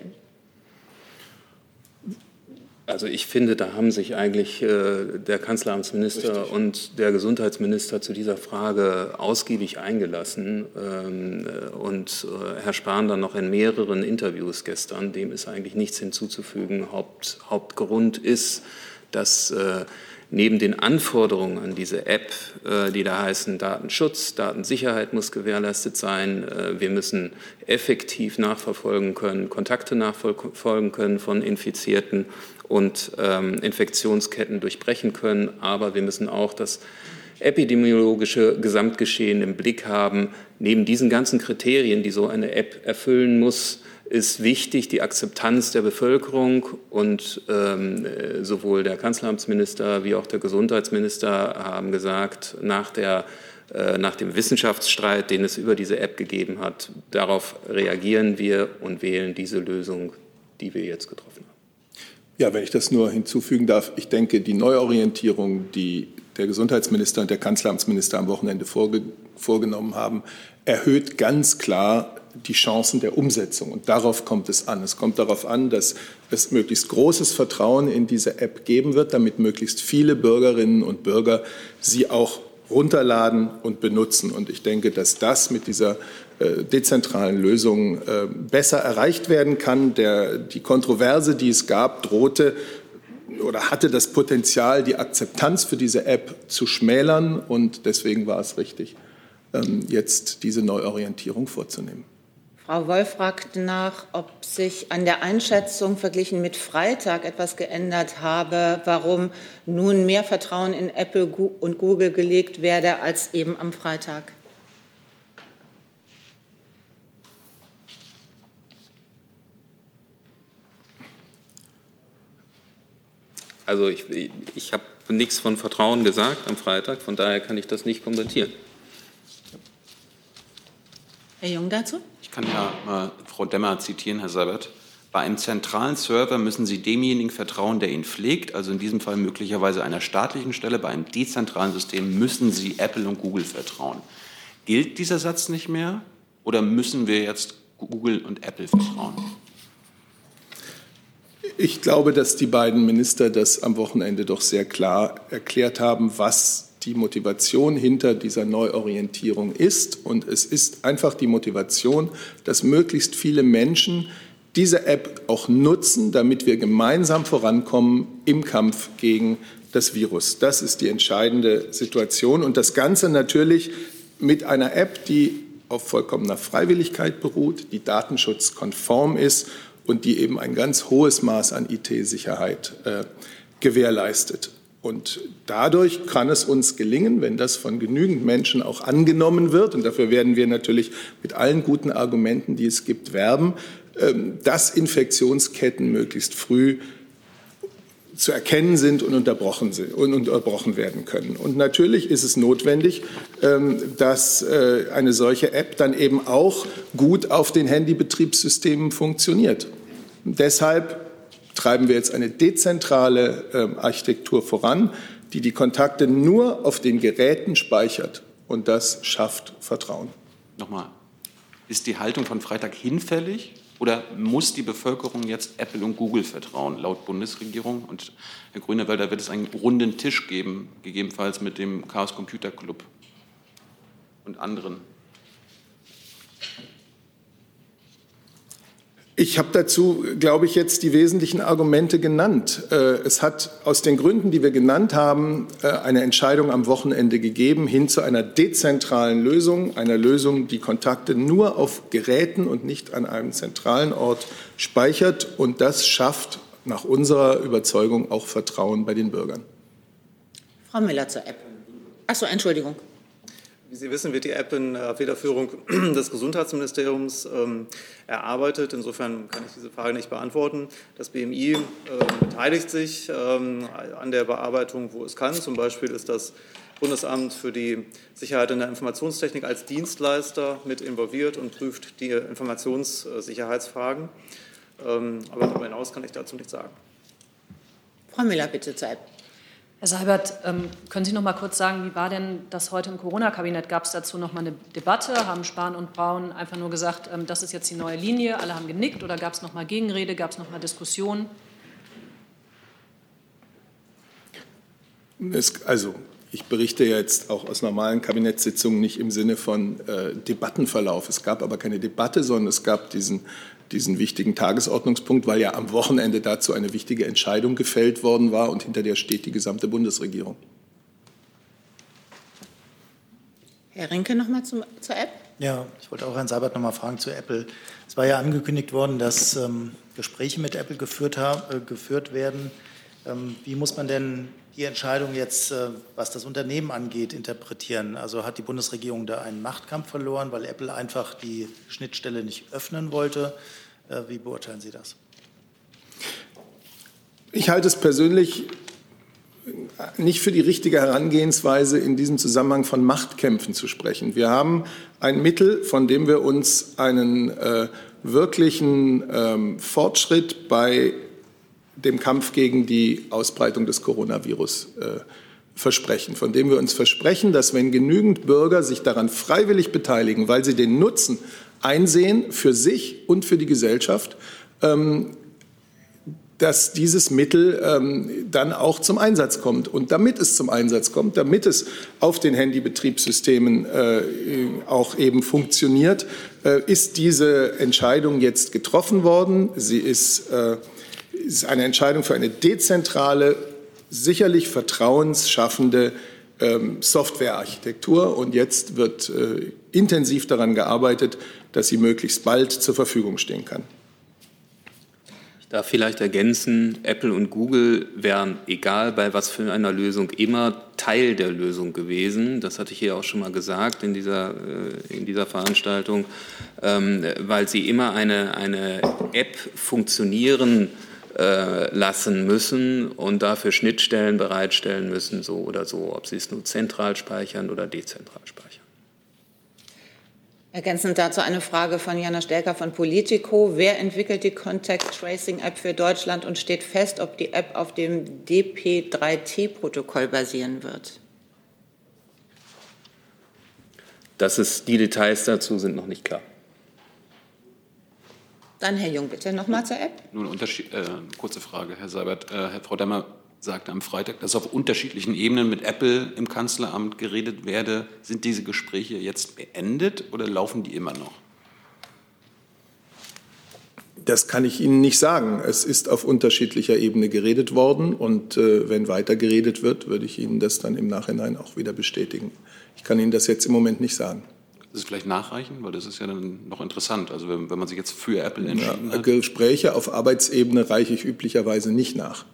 Also ich finde, da haben sich eigentlich äh, der Kanzleramtsminister Richtig. und der Gesundheitsminister zu dieser Frage ausgiebig eingelassen. Ähm, äh, und äh, Herr Spahn dann noch in mehreren Interviews gestern, dem ist eigentlich nichts hinzuzufügen. Haupt, Hauptgrund ist, dass äh, neben den Anforderungen an diese App, äh, die da heißen Datenschutz, Datensicherheit muss gewährleistet sein, äh, wir müssen effektiv nachverfolgen können, Kontakte nachverfolgen können von Infizierten und ähm, Infektionsketten durchbrechen können. Aber wir müssen auch das epidemiologische Gesamtgeschehen im Blick haben. Neben diesen ganzen Kriterien, die so eine App erfüllen muss, ist wichtig die Akzeptanz der Bevölkerung und ähm, sowohl der Kanzleramtsminister wie auch der Gesundheitsminister haben gesagt, nach, der, äh, nach dem Wissenschaftsstreit, den es über diese App gegeben hat, darauf reagieren wir und wählen diese Lösung, die wir jetzt getroffen haben. Ja, wenn ich das nur hinzufügen darf, ich denke, die Neuorientierung, die der Gesundheitsminister und der Kanzleramtsminister am Wochenende vorge vorgenommen haben, erhöht ganz klar die Chancen der Umsetzung. Und darauf kommt es an. Es kommt darauf an, dass es möglichst großes Vertrauen in diese App geben wird, damit möglichst viele Bürgerinnen und Bürger sie auch runterladen und benutzen. Und ich denke, dass das mit dieser äh, dezentralen Lösungen äh, besser erreicht werden kann. Der, die Kontroverse, die es gab, drohte oder hatte das Potenzial, die Akzeptanz für diese App zu schmälern. Und deswegen war es richtig, ähm, jetzt diese Neuorientierung vorzunehmen. Frau Wolf fragt nach, ob sich an der Einschätzung verglichen mit Freitag etwas geändert habe, warum nun mehr Vertrauen in Apple und Google gelegt werde als eben am Freitag. Also ich, ich habe nichts von Vertrauen gesagt am Freitag, von daher kann ich das nicht kommentieren. Herr Jung dazu? Kann ja mal Frau Demmer zitieren, Herr Seibert. Bei einem zentralen Server müssen Sie demjenigen vertrauen, der ihn pflegt, also in diesem Fall möglicherweise einer staatlichen Stelle. Bei einem dezentralen System müssen Sie Apple und Google vertrauen. Gilt dieser Satz nicht mehr oder müssen wir jetzt Google und Apple vertrauen? Ich glaube, dass die beiden Minister das am Wochenende doch sehr klar erklärt haben, was die Motivation hinter dieser Neuorientierung ist. Und es ist einfach die Motivation, dass möglichst viele Menschen diese App auch nutzen, damit wir gemeinsam vorankommen im Kampf gegen das Virus. Das ist die entscheidende Situation. Und das Ganze natürlich mit einer App, die auf vollkommener Freiwilligkeit beruht, die datenschutzkonform ist und die eben ein ganz hohes Maß an IT-Sicherheit äh, gewährleistet. Und dadurch kann es uns gelingen, wenn das von genügend Menschen auch angenommen wird, und dafür werden wir natürlich mit allen guten Argumenten, die es gibt, werben, ähm, dass Infektionsketten möglichst früh zu erkennen sind und unterbrochen, sind, und unterbrochen werden können. Und natürlich ist es notwendig, ähm, dass äh, eine solche App dann eben auch gut auf den Handybetriebssystemen funktioniert. deshalb treiben wir jetzt eine dezentrale ähm, Architektur voran, die die Kontakte nur auf den Geräten speichert. Und das schafft Vertrauen. Nochmal, ist die Haltung von Freitag hinfällig? Oder muss die Bevölkerung jetzt Apple und Google vertrauen, laut Bundesregierung? Und Herr Grünewald, wird es einen runden Tisch geben, gegebenenfalls mit dem Chaos Computer Club und anderen. Ich habe dazu, glaube ich, jetzt die wesentlichen Argumente genannt. Äh, es hat aus den Gründen, die wir genannt haben, äh, eine Entscheidung am Wochenende gegeben hin zu einer dezentralen Lösung, einer Lösung, die Kontakte nur auf Geräten und nicht an einem zentralen Ort speichert. Und das schafft nach unserer Überzeugung auch Vertrauen bei den Bürgern. Frau Müller zur App. Achso, Entschuldigung. Wie Sie wissen, wird die App in Federführung des Gesundheitsministeriums ähm, erarbeitet. Insofern kann ich diese Frage nicht beantworten. Das BMI äh, beteiligt sich ähm, an der Bearbeitung, wo es kann. Zum Beispiel ist das Bundesamt für die Sicherheit in der Informationstechnik als Dienstleister mit involviert und prüft die Informationssicherheitsfragen. Ähm, aber darüber hinaus kann ich dazu nichts sagen. Frau Müller, bitte zur App. Herr Seibert, ähm, können Sie noch mal kurz sagen, wie war denn das heute im Corona-Kabinett? Gab es dazu noch mal eine Debatte? Haben Spahn und Braun einfach nur gesagt, ähm, das ist jetzt die neue Linie, alle haben genickt oder gab es noch mal Gegenrede, gab es noch mal Diskussionen? also ich berichte jetzt auch aus normalen Kabinettssitzungen nicht im Sinne von äh, Debattenverlauf. Es gab aber keine Debatte, sondern es gab diesen, diesen wichtigen Tagesordnungspunkt, weil ja am Wochenende dazu eine wichtige Entscheidung gefällt worden war und hinter der steht die gesamte Bundesregierung. Herr Rinke noch mal zum, zur App. Ja, ich wollte auch Herrn Seibert noch mal fragen zu Apple. Es war ja angekündigt worden, dass ähm, Gespräche mit Apple geführt, haben, äh, geführt werden. Ähm, wie muss man denn die Entscheidung jetzt, äh, was das Unternehmen angeht, interpretieren? Also hat die Bundesregierung da einen Machtkampf verloren, weil Apple einfach die Schnittstelle nicht öffnen wollte? Äh, wie beurteilen Sie das? Ich halte es persönlich nicht für die richtige Herangehensweise, in diesem Zusammenhang von Machtkämpfen zu sprechen. Wir haben ein Mittel, von dem wir uns einen äh, wirklichen ähm, Fortschritt bei dem Kampf gegen die Ausbreitung des Coronavirus äh, versprechen, von dem wir uns versprechen, dass wenn genügend Bürger sich daran freiwillig beteiligen, weil sie den Nutzen einsehen für sich und für die Gesellschaft, ähm, dass dieses Mittel ähm, dann auch zum Einsatz kommt. Und damit es zum Einsatz kommt, damit es auf den Handybetriebssystemen äh, auch eben funktioniert, äh, ist diese Entscheidung jetzt getroffen worden. Sie ist äh, ist eine Entscheidung für eine dezentrale, sicherlich vertrauensschaffende ähm, Softwarearchitektur. Und jetzt wird äh, intensiv daran gearbeitet, dass sie möglichst bald zur Verfügung stehen kann. Ich darf vielleicht ergänzen, Apple und Google wären, egal bei was für einer Lösung, immer Teil der Lösung gewesen. Das hatte ich hier auch schon mal gesagt in dieser, äh, in dieser Veranstaltung, ähm, weil sie immer eine, eine App funktionieren äh, lassen müssen und dafür Schnittstellen bereitstellen müssen, so oder so, ob sie es nur zentral speichern oder dezentral speichern. Ergänzend dazu eine Frage von Jana Stelker von Politico. Wer entwickelt die Contact Tracing App für Deutschland und steht fest, ob die App auf dem DP3T-Protokoll basieren wird? Das ist, die Details dazu sind noch nicht klar. Dann Herr Jung, bitte nochmal zur App. Nur eine äh, kurze Frage, Herr Seibert. Äh, Herr Frau Demmer sagte am Freitag, dass auf unterschiedlichen Ebenen mit Apple im Kanzleramt geredet werde. Sind diese Gespräche jetzt beendet oder laufen die immer noch? Das kann ich Ihnen nicht sagen. Es ist auf unterschiedlicher Ebene geredet worden und äh, wenn weiter geredet wird, würde ich Ihnen das dann im Nachhinein auch wieder bestätigen. Ich kann Ihnen das jetzt im Moment nicht sagen das vielleicht nachreichen? Weil das ist ja dann noch interessant. Also wenn, wenn man sich jetzt für Apple entschieden ja, hat. Gespräche auf Arbeitsebene reiche ich üblicherweise nicht nach.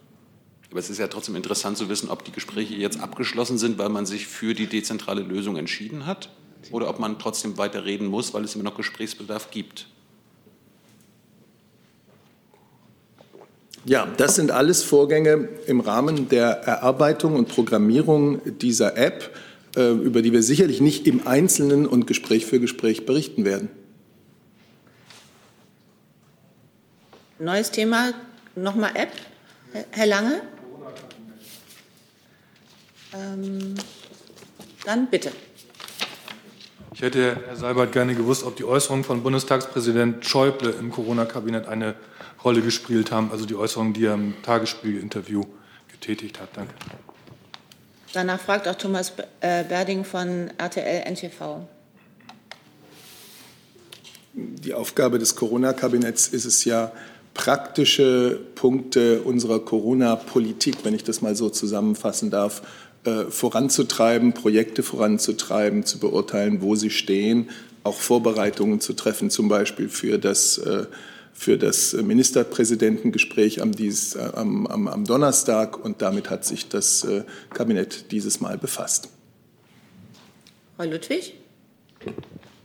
Aber es ist ja trotzdem interessant zu wissen, ob die Gespräche jetzt abgeschlossen sind, weil man sich für die dezentrale Lösung entschieden hat oder ob man trotzdem weiter reden muss, weil es immer noch Gesprächsbedarf gibt. Ja, das sind alles Vorgänge im Rahmen der Erarbeitung und Programmierung dieser App. Äh, über die wir sicherlich nicht im Einzelnen und Gespräch für Gespräch berichten werden. Neues Thema, nochmal App. Herr Lange? Ähm, dann bitte. Ich hätte, Herr Seibert, gerne gewusst, ob die Äußerungen von Bundestagspräsident Schäuble im Corona-Kabinett eine Rolle gespielt haben, also die Äußerungen, die er im Tagesspiegel-Interview getätigt hat. Danke. Danach fragt auch Thomas äh, Berding von RTL NTV. Die Aufgabe des Corona-Kabinetts ist es ja, praktische Punkte unserer Corona-Politik, wenn ich das mal so zusammenfassen darf, äh, voranzutreiben, Projekte voranzutreiben, zu beurteilen, wo sie stehen, auch Vorbereitungen zu treffen, zum Beispiel für das äh, für das Ministerpräsidentengespräch am, dies, äh, am, am, am, Donnerstag und damit hat sich das äh, Kabinett dieses Mal befasst. Frau Ludwig?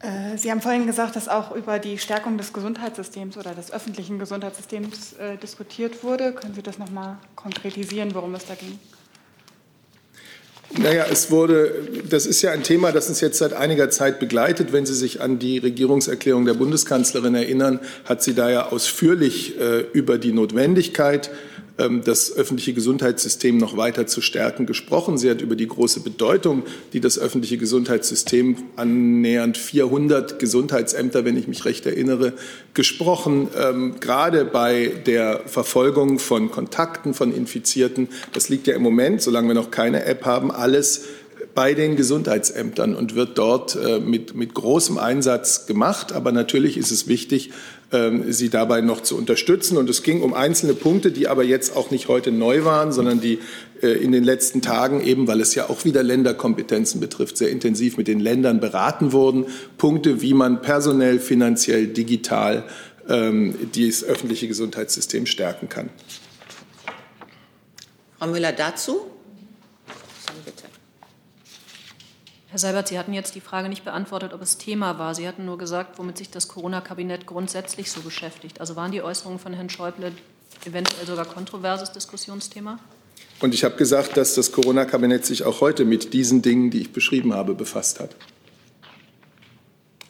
Äh, Sie haben vorhin gesagt, dass auch über die Stärkung des Gesundheitssystems oder des öffentlichen Gesundheitssystems äh, diskutiert wurde. Können Sie das noch mal konkretisieren, worum es da ging? Naja, es wurde, das ist ja ein Thema, das uns jetzt seit einiger Zeit begleitet. Wenn Sie sich an die Regierungserklärung der Bundeskanzlerin erinnern, hat sie da ja ausführlich äh, über die Notwendigkeit ähm, das öffentliche Gesundheitssystem noch weiter zu stärken gesprochen. Sie hat über die große Bedeutung, die das öffentliche Gesundheitssystem annähernd 400 Gesundheitsämter, wenn ich mich recht erinnere, gesprochen. Ähm, gerade bei der Verfolgung von Kontakten von Infizierten, das liegt ja im Moment, solange wir noch keine App haben, alles bei den Gesundheitsämtern und wird dort äh, mit, mit großem Einsatz gemacht. Aber natürlich ist es wichtig, ähm, sie dabei noch zu unterstützen. Und es ging um einzelne Punkte, die aber jetzt auch nicht heute neu waren, sondern die äh, in den letzten Tagen eben, weil es ja auch wieder Länderkompetenzen betrifft, sehr intensiv mit den Ländern beraten wurden. Punkte, wie man personell, finanziell, digital ähm, das öffentliche Gesundheitssystem stärken kann. Frau Müller dazu? Herr Seibert, Sie hatten jetzt die Frage nicht beantwortet, ob es Thema war. Sie hatten nur gesagt, womit sich das Corona-Kabinett grundsätzlich so beschäftigt. Also waren die Äußerungen von Herrn Schäuble eventuell sogar kontroverses Diskussionsthema? Und ich habe gesagt, dass das Corona-Kabinett sich auch heute mit diesen Dingen, die ich beschrieben habe, befasst hat.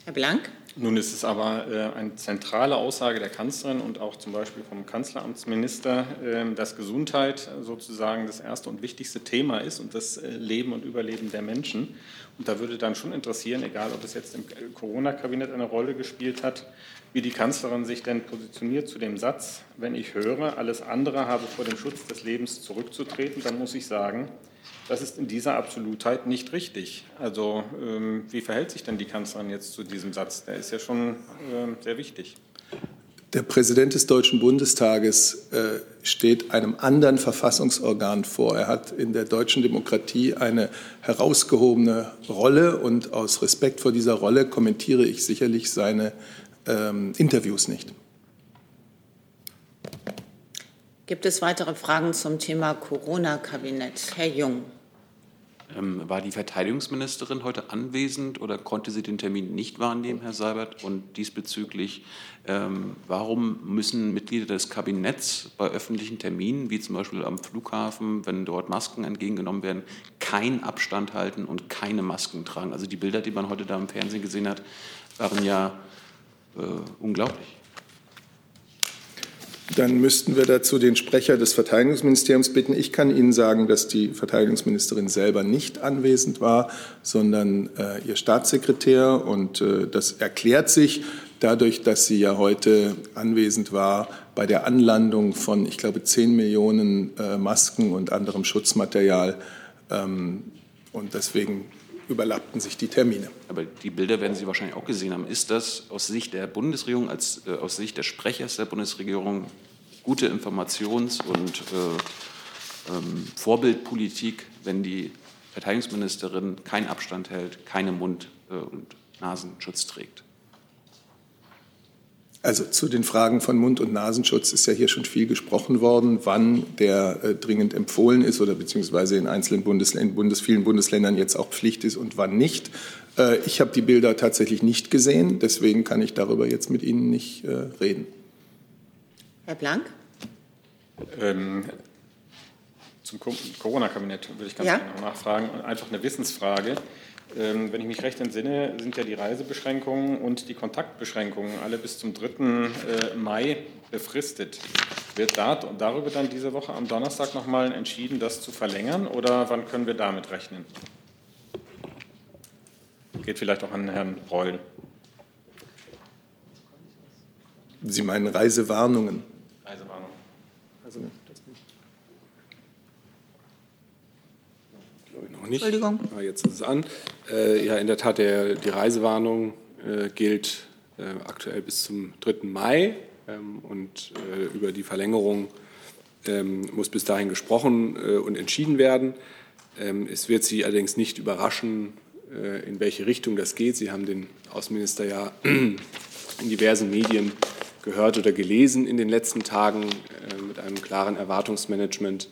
Herr Blank? Nun ist es aber äh, eine zentrale Aussage der Kanzlerin und auch zum Beispiel vom Kanzleramtsminister, äh, dass Gesundheit sozusagen das erste und wichtigste Thema ist und das äh, Leben und Überleben der Menschen. Und da würde dann schon interessieren, egal ob es jetzt im Corona-Kabinett eine Rolle gespielt hat, wie die Kanzlerin sich denn positioniert zu dem Satz, wenn ich höre, alles andere habe vor dem Schutz des Lebens zurückzutreten, dann muss ich sagen, das ist in dieser Absolutheit nicht richtig. Also ähm, wie verhält sich denn die Kanzlerin jetzt zu diesem Satz? Der ist ja schon äh, sehr wichtig. Der Präsident des Deutschen Bundestages äh, steht einem anderen Verfassungsorgan vor. Er hat in der deutschen Demokratie eine herausgehobene Rolle und aus Respekt vor dieser Rolle kommentiere ich sicherlich seine ähm, Interviews nicht. Gibt es weitere Fragen zum Thema Corona-Kabinett? Herr Jung. Ähm, war die Verteidigungsministerin heute anwesend oder konnte sie den Termin nicht wahrnehmen, Herr Seibert? Und diesbezüglich, ähm, warum müssen Mitglieder des Kabinetts bei öffentlichen Terminen, wie zum Beispiel am Flughafen, wenn dort Masken entgegengenommen werden, keinen Abstand halten und keine Masken tragen? Also die Bilder, die man heute da im Fernsehen gesehen hat, waren ja äh, unglaublich. Dann müssten wir dazu den Sprecher des Verteidigungsministeriums bitten. Ich kann Ihnen sagen, dass die Verteidigungsministerin selber nicht anwesend war, sondern äh, ihr Staatssekretär. Und äh, das erklärt sich dadurch, dass sie ja heute anwesend war bei der Anlandung von, ich glaube, 10 Millionen äh, Masken und anderem Schutzmaterial. Ähm, und deswegen überlappten sich die Termine. Aber die Bilder werden Sie wahrscheinlich auch gesehen haben. Ist das aus Sicht der Bundesregierung, als, äh, aus Sicht des Sprechers der Bundesregierung gute Informations- und äh, ähm, Vorbildpolitik, wenn die Verteidigungsministerin keinen Abstand hält, keinen Mund- äh, und Nasenschutz trägt? Also zu den Fragen von Mund- und Nasenschutz ist ja hier schon viel gesprochen worden, wann der äh, dringend empfohlen ist oder beziehungsweise in einzelnen Bundesländern, Bundes, vielen Bundesländern jetzt auch Pflicht ist und wann nicht. Äh, ich habe die Bilder tatsächlich nicht gesehen, deswegen kann ich darüber jetzt mit Ihnen nicht äh, reden. Herr Blank? Ähm, zum Corona-Kabinett würde ich ganz ja? gerne nachfragen. Einfach eine Wissensfrage. Ähm, wenn ich mich recht entsinne, sind ja die Reisebeschränkungen und die Kontaktbeschränkungen alle bis zum 3. Äh, Mai befristet. Wird da, darüber dann diese Woche am Donnerstag nochmal entschieden, das zu verlängern oder wann können wir damit rechnen? Geht vielleicht auch an Herrn Reul. Sie meinen Reisewarnungen? Reisewarnungen. Also, noch nicht. Entschuldigung. Ah, jetzt ist es an. Äh, ja, in der Tat, der, die Reisewarnung äh, gilt äh, aktuell bis zum 3. Mai ähm, und äh, über die Verlängerung ähm, muss bis dahin gesprochen äh, und entschieden werden. Ähm, es wird Sie allerdings nicht überraschen, äh, in welche Richtung das geht. Sie haben den Außenminister ja in diversen Medien gehört oder gelesen in den letzten Tagen mit einem klaren Erwartungsmanagement,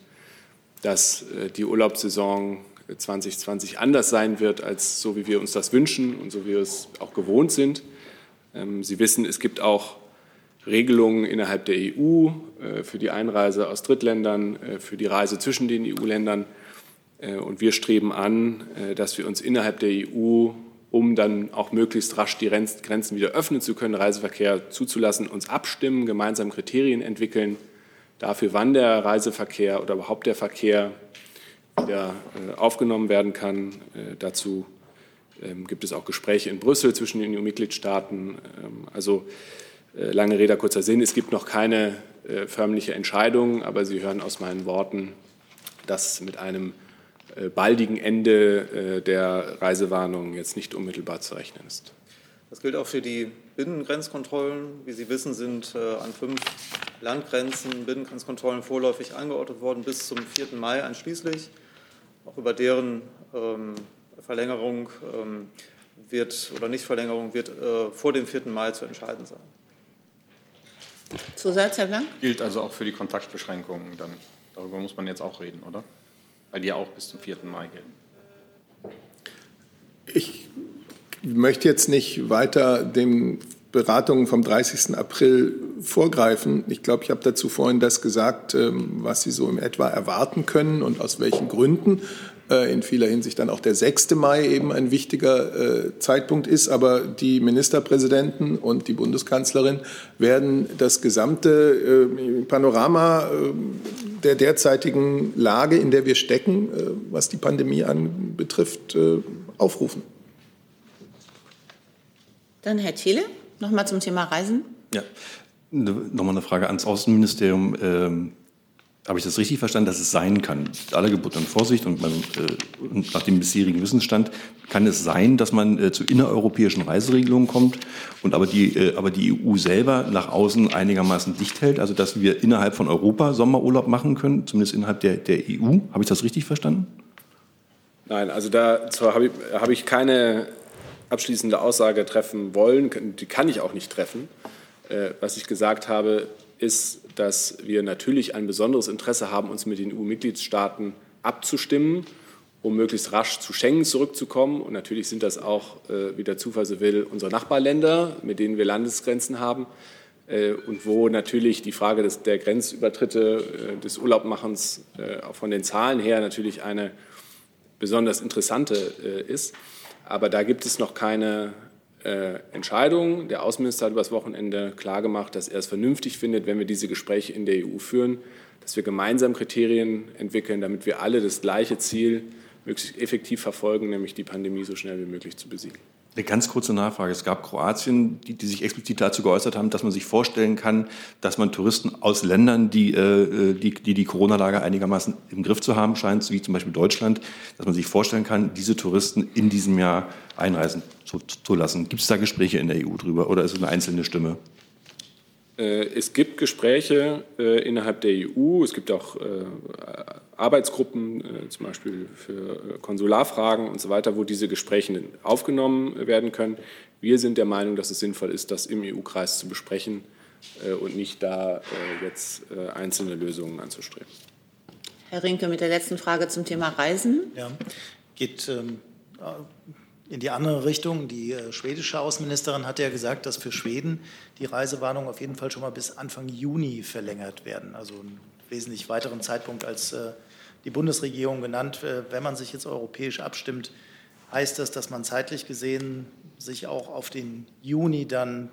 dass die Urlaubssaison 2020 anders sein wird, als so wie wir uns das wünschen und so wie wir es auch gewohnt sind. Ähm, Sie wissen, es gibt auch Regelungen innerhalb der EU äh, für die Einreise aus Drittländern, äh, für die Reise zwischen den EU-Ländern. Äh, und wir streben an, dass wir uns innerhalb der EU, um dann auch möglichst rasch die Grenzen wieder öffnen zu können, Reiseverkehr zuzulassen, uns abstimmen, gemeinsam Kriterien entwickeln dafür, wann der Reiseverkehr oder überhaupt der Verkehr wieder aufgenommen werden kann. Dazu ähm, gibt es auch Gespräche in Brüssel zwischen den EU-Mitgliedstaaten. Ähm, also äh, lange Rede, kurzer Sinn. Es gibt noch keine äh, förmliche Entscheidung, aber Sie hören aus meinen Worten, dass mit einem äh, baldigen Ende der Reisewarnung jetzt nicht unmittelbar zu rechnen ist. Das gilt auch für die Binnengrenzkontrollen. Wie Sie wissen, sind an fünf Landgrenzen Binnengrenzkontrollen vorläufig angeordnet worden bis zum 4. Mai einschließlich. Auch über deren ähm, Verlängerung ähm, wird oder Nichtverlängerung wird vor dem 4. Mai zu entscheiden sein. Zusatz, Herr Blank? Gilt also auch für die Kontaktbeschränkungen dann. Darüber muss man jetzt auch reden, oder? Weil die ja auch bis zum 4. Mai gelten. Ich möchte jetzt nicht weiter den Beratungen vom 30. April vorgreifen. Ich glaube, ich habe dazu vorhin das gesagt, ähm, was Sie so im etwa erwarten können und aus welchen Gründen. Äh, in vieler Hinsicht dann auch der 6. Mai eben ein wichtiger äh, Zeitpunkt ist. Aber die Ministerpräsidenten und die Bundeskanzlerin werden das gesamte äh, Panorama der derzeitigen Lage, in der wir stecken, was die Pandemie anbetrifft, aufrufen. Dann Herr Thiele, noch mal zum Thema Reisen. Ja, nochmal eine Frage ans Außenministerium. Ähm, habe ich das richtig verstanden, dass es sein kann, aller Geburt und Vorsicht und, man, äh, nach dem bisherigen Wissensstand kann es sein, dass man äh, zu innereuropäischen Reiseregelungen kommt und aber die, äh, aber die EU selber nach außen einigermaßen dicht hält, also dass wir innerhalb von Europa Sommerurlaub machen können, zumindest innerhalb der, der EU. Habe ich das richtig verstanden? Nein, also dazu habe ich, habe ich keine abschließende Aussage treffen wollen, die kann ich auch nicht treffen. Äh, was ich gesagt habe, ist, dass wir natürlich ein besonderes Interesse haben, uns mit den EU-Mitgliedstaaten abzustimmen, um möglichst rasch zu Schengen zurückzukommen. Und natürlich sind das auch, äh, wie der Zufall so will, unsere Nachbarländer, mit denen wir Landesgrenzen haben. Äh, und wo natürlich die Frage des, der Grenzübertritte, des Urlaubmachens auch von den Zahlen her natürlich eine besonders interessante ist. Aber da gibt es noch keine äh, Entscheidung. Der Außenminister hat übers Wochenende klargemacht, dass er es vernünftig findet, wenn wir diese Gespräche in der EU führen, dass wir gemeinsam Kriterien entwickeln, damit wir alle das gleiche Ziel möglichst effektiv verfolgen, nämlich die Pandemie so schnell wie möglich zu besiegen. Eine ganz kurze Nachfrage. Es gab Kroatien, die, die, sich explizit dazu geäußert haben, dass man sich vorstellen kann, dass man Touristen aus Ländern, die äh, die, die, die Corona-Lage einigermaßen im Griff zu haben scheint, wie zum Beispiel Deutschland, dass man sich vorstellen kann, diese Touristen in diesem Jahr einreisen zu, zu lassen. Gibt es da Gespräche in der EU drüber oder ist es eine einzelne Stimme? Äh, es gibt Gespräche äh, innerhalb der EU. Es gibt auch äh, Arbeitsgruppen, zum Beispiel für Konsularfragen und so weiter, wo diese Gespräche aufgenommen werden können. Wir sind der Meinung, dass es sinnvoll ist, das im EU-Kreis zu besprechen und nicht da jetzt einzelne Lösungen anzustreben. Herr Rinke mit der letzten Frage zum Thema Reisen. Ja, geht ähm, in die andere Richtung. Die äh, schwedische Außenministerin hat ja gesagt, dass für Schweden die Reisewarnungen auf jeden Fall schon mal bis Anfang Juni verlängert werden, also einen wesentlich weiteren Zeitpunkt als äh, die Bundesregierung genannt. Äh, wenn man sich jetzt europäisch abstimmt, heißt das, dass man zeitlich gesehen sich auch auf den Juni dann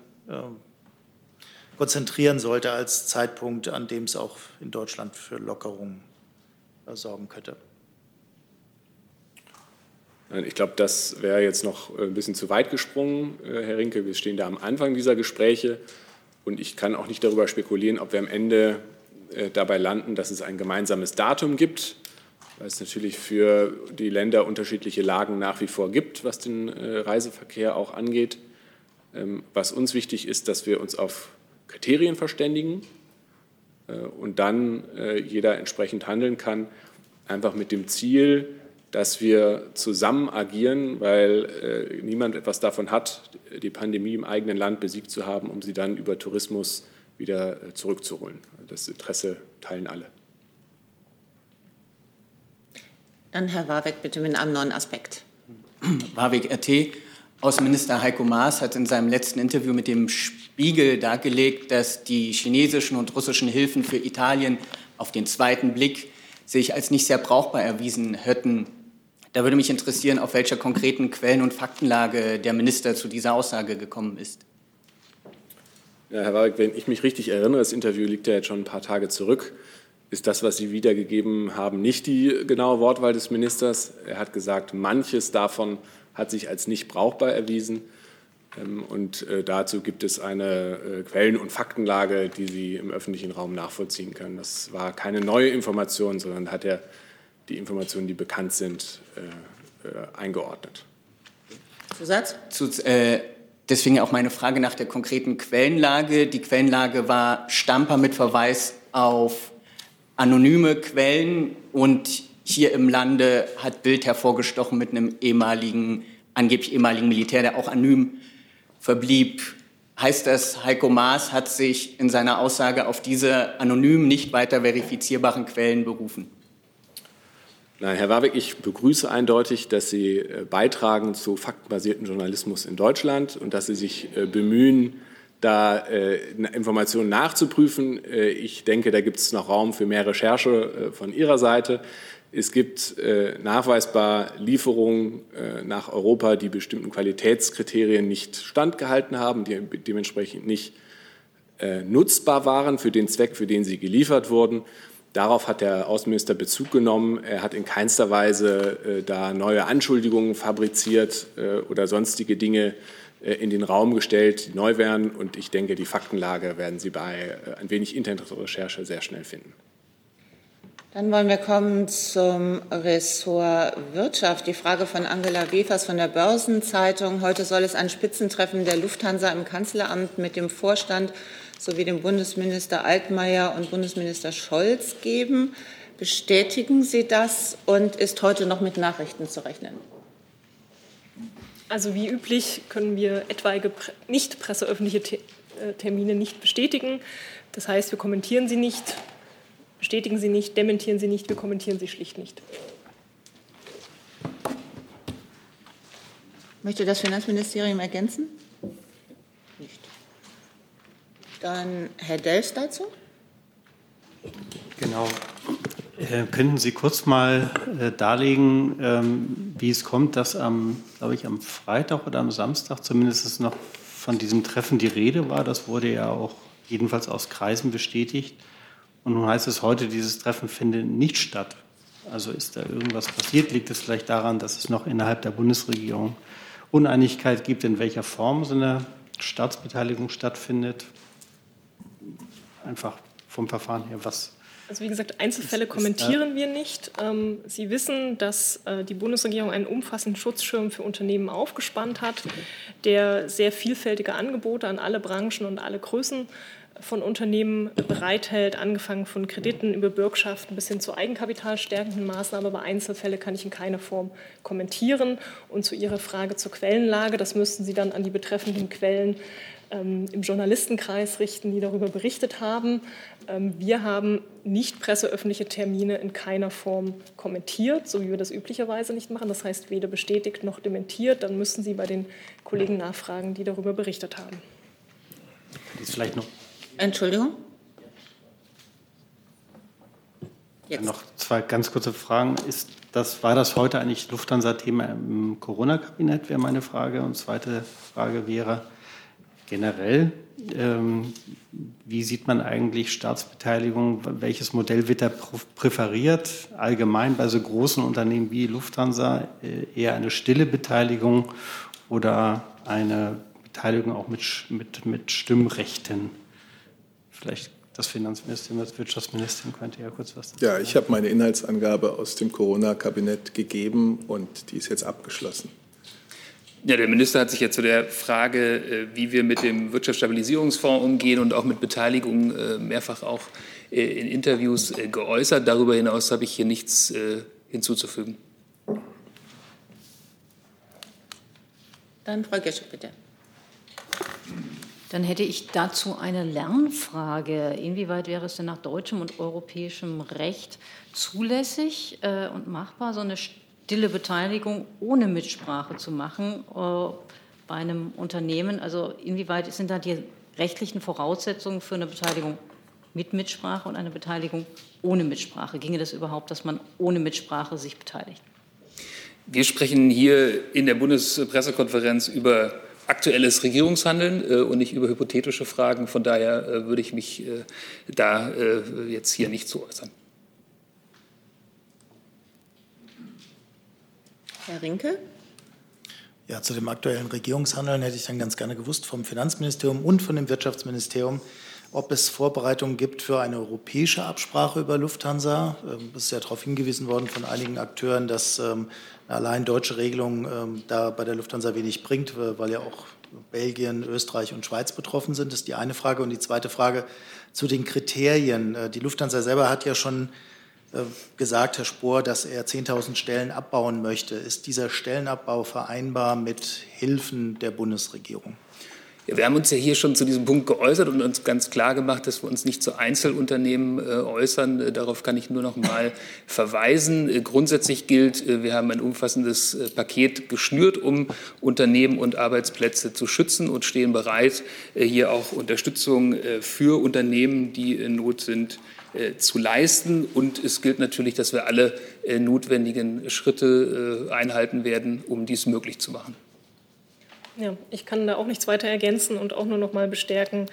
konzentrieren sollte als Zeitpunkt, an dem es auch in Deutschland für Lockerungen sorgen könnte. Ich glaube, das wäre jetzt noch äh, ein bisschen zu weit gesprungen, äh, Herr Rinke. Wir stehen da am Anfang dieser Gespräche und ich kann auch nicht darüber spekulieren, ob wir am Ende äh, dabei landen, dass es ein gemeinsames Datum gibt, weil es natürlich für die Länder unterschiedliche Lagen nach wie vor gibt, was den Reiseverkehr auch angeht. Ähm, was uns wichtig ist, dass wir uns auf Kriterien verständigen und dann jeder entsprechend handeln kann, einfach mit dem Ziel, dass wir zusammen agieren, weil äh, niemand etwas davon hat, die Pandemie im eigenen Land besiegt zu haben, um sie dann über Tourismus wieder äh, zurückzuholen. Das Interesse teilen alle. Dann Herr Warwick bitte mit einem neuen Aspekt. Warwick RT. Außenminister Heiko Maas hat in seinem letzten Interview mit dem Spiegel dargelegt, dass die chinesischen und russischen Hilfen für Italien auf den zweiten Blick sich als nicht sehr brauchbar erwiesen hätten. Da würde mich interessieren, auf welcher konkreten Quellen- und Faktenlage der Minister zu dieser Aussage gekommen ist. Ja, Herr Warwick, wenn ich mich richtig erinnere, das Interview liegt ja jetzt schon ein paar Tage zurück, ist das, was Sie wiedergegeben haben, nicht die genaue Wortwahl des Ministers. Er hat gesagt, manches davon hat sich als nicht brauchbar erwiesen. Ähm, und äh, dazu gibt es eine äh, Quellen- und Faktenlage, die Sie im öffentlichen Raum nachvollziehen können. Das war keine neue Information, sondern hat er die Informationen, die bekannt sind, äh, eingeordnet. Zusatz? Zu, äh, deswegen auch meine Frage nach der konkreten Quellenlage. Die Quellenlage war Stamper mit Verweis auf anonyme Quellen und hier im Lande hat Bild hervorgestochen mit einem ehemaligen, angeblich ehemaligen Militär, der auch anonym verblieb. Heißt das, Heiko Maas hat sich in seiner Aussage auf diese anonym nicht weiter verifizierbaren Quellen berufen? Nein, Herr Warwick, ich begrüße eindeutig, dass Sie äh, beitragen zu faktenbasierten Journalismus in Deutschland und dass Sie sich äh, bemühen, da äh, Informationen nachzuprüfen. Ich denke, da gibt es noch Raum für mehr Recherche von Ihrer Seite. Es gibt nachweisbar Lieferungen nach Europa, die bestimmten Qualitätskriterien nicht standgehalten haben, die dementsprechend nicht nutzbar waren für den Zweck, für den sie geliefert wurden. Darauf hat der Außenminister Bezug genommen. Er hat in keinster Weise äh, da neue Anschuldigungen fabriziert äh, oder sonstige Dinge äh, in den Raum gestellt, die neu wären. Und ich denke, die Faktenlage werden Sie bei äh, ein wenig Internetrecherche sehr schnell finden. Dann wollen wir kommen zum Ressort Wirtschaft. Die Frage von Angela Wefers von der Börsenzeitung. Heute soll es ein Spitzentreffen der Lufthansa im Kanzleramt mit dem Vorstand sowie dem Bundesminister Altmaier und Bundesminister Scholz geben. Bestätigen Sie das und ist heute noch mit Nachrichten zu rechnen? Also wie üblich können wir etwaige nicht presseöffentliche äh, Termine nicht bestätigen. Das heißt, wir kommentieren sie nicht, bestätigen sie nicht, dementieren sie nicht, wir kommentieren sie schlicht nicht. Möchte das Finanzministerium ergänzen? Dann Herr Delfs dazu. Genau. Äh, könnten Sie kurz mal äh, darlegen, ähm, wie es kommt, dass am, glaube ich, am Freitag oder am Samstag zumindest noch von diesem Treffen die Rede war? Das wurde ja auch jedenfalls aus Kreisen bestätigt. Und nun heißt es heute, dieses Treffen findet nicht statt. Also ist da irgendwas passiert? Liegt es vielleicht daran, dass es noch innerhalb der Bundesregierung Uneinigkeit gibt, in welcher Form so eine Staatsbeteiligung stattfindet? Einfach vom Verfahren her, was. Also wie gesagt, Einzelfälle kommentieren wir nicht. Ähm, Sie wissen, dass äh, die Bundesregierung einen umfassenden Schutzschirm für Unternehmen aufgespannt hat, der sehr vielfältige Angebote an alle Branchen und alle Größen von Unternehmen bereithält, angefangen von Krediten über Bürgschaften bis hin zu eigenkapitalstärkenden Maßnahmen. Aber Einzelfälle kann ich in keiner Form kommentieren. Und zu Ihrer Frage zur Quellenlage, das müssten Sie dann an die betreffenden Quellen im Journalistenkreis richten, die darüber berichtet haben. Ähm, wir haben nicht presseöffentliche Termine in keiner Form kommentiert, so wie wir das üblicherweise nicht machen. Das heißt, weder bestätigt noch dementiert. Dann müssen Sie bei den Kollegen nachfragen, die darüber berichtet haben. Vielleicht noch. Entschuldigung. Jetzt. Noch zwei ganz kurze Fragen. Ist das, war das heute eigentlich Lufthansa-Thema im Corona-Kabinett, wäre meine Frage. Und zweite Frage wäre, generell, ähm, wie sieht man eigentlich Staatsbeteiligung? Welches Modell wird da präferiert? Allgemein bei so großen Unternehmen wie Lufthansa äh, eher eine stille Beteiligung oder eine Beteiligung auch mit, mit, mit Stimmrechten? Vielleicht das Finanzministerium, das Wirtschaftsministerium könnte ja kurz was dazu Ja, ich habe meine Inhaltsangabe aus dem Corona-Kabinett gegeben und die ist jetzt abgeschlossen. Ja, der Minister hat sich ja zu der Frage, äh, wie wir mit dem Wirtschaftsstabilisierungsfonds umgehen und auch mit Beteiligung äh, mehrfach auch äh, in Interviews geäußert. Darüber hinaus habe ich hier nichts hinzuzufügen. Dann Frau Gesche, bitte. Dann hätte ich dazu eine Lernfrage. Inwieweit wäre es denn nach deutschem und europäischem Recht zulässig und machbar, so eine stille Beteiligung ohne Mitsprache zu machen äh, bei einem Unternehmen? Also inwieweit sind da die rechtlichen Voraussetzungen für eine Beteiligung mit Mitsprache und eine Beteiligung ohne Mitsprache? Ginge das überhaupt, dass man ohne Mitsprache sich beteiligt? Wir sprechen hier in der Bundespressekonferenz über aktuelles Regierungshandeln äh, und nicht über hypothetische Fragen. Von daher äh, würde ich mich äh, da äh, jetzt hier nicht zu äußern. Herr Rinke? Ja, zu dem aktuellen Regierungshandeln hätte ich dann ganz gerne gewusst vom Finanzministerium und von dem Wirtschaftsministerium, ob es Vorbereitungen gibt für eine europäische Absprache über Lufthansa. Ähm, es ist ja darauf hingewiesen worden von einigen Akteuren, dass ähm, eine allein deutsche Regelung ähm, da bei der Lufthansa wenig bringt, weil ja auch Belgien, Österreich und Schweiz betroffen sind. Das ist die eine Frage. Und die zweite Frage zu den Kriterien. Äh, die Lufthansa selber hat ja schon gesagt, Herr Spohr, dass er 10.000 Stellen abbauen möchte. Ist dieser Stellenabbau vereinbar mit Hilfen der Bundesregierung? Ja, wir haben uns ja hier schon zu diesem Punkt geäußert und uns ganz klar gemacht, dass wir uns nicht zu Einzelunternehmen äh, äußern. Äh, darauf kann ich nur noch mal verweisen. Äh, grundsätzlich gilt, äh, wir haben ein umfassendes äh, Paket geschnürt, um Unternehmen und Arbeitsplätze zu schützen und stehen bereit, äh, hier auch Unterstützung für Unternehmen, die in Not sind, zu leisten. Und es gilt natürlich, dass wir alle notwendigen Schritte einhalten werden, um dies möglich zu machen. Ja, ich kann da auch nichts weiter ergänzen und auch nur noch mal bestärken,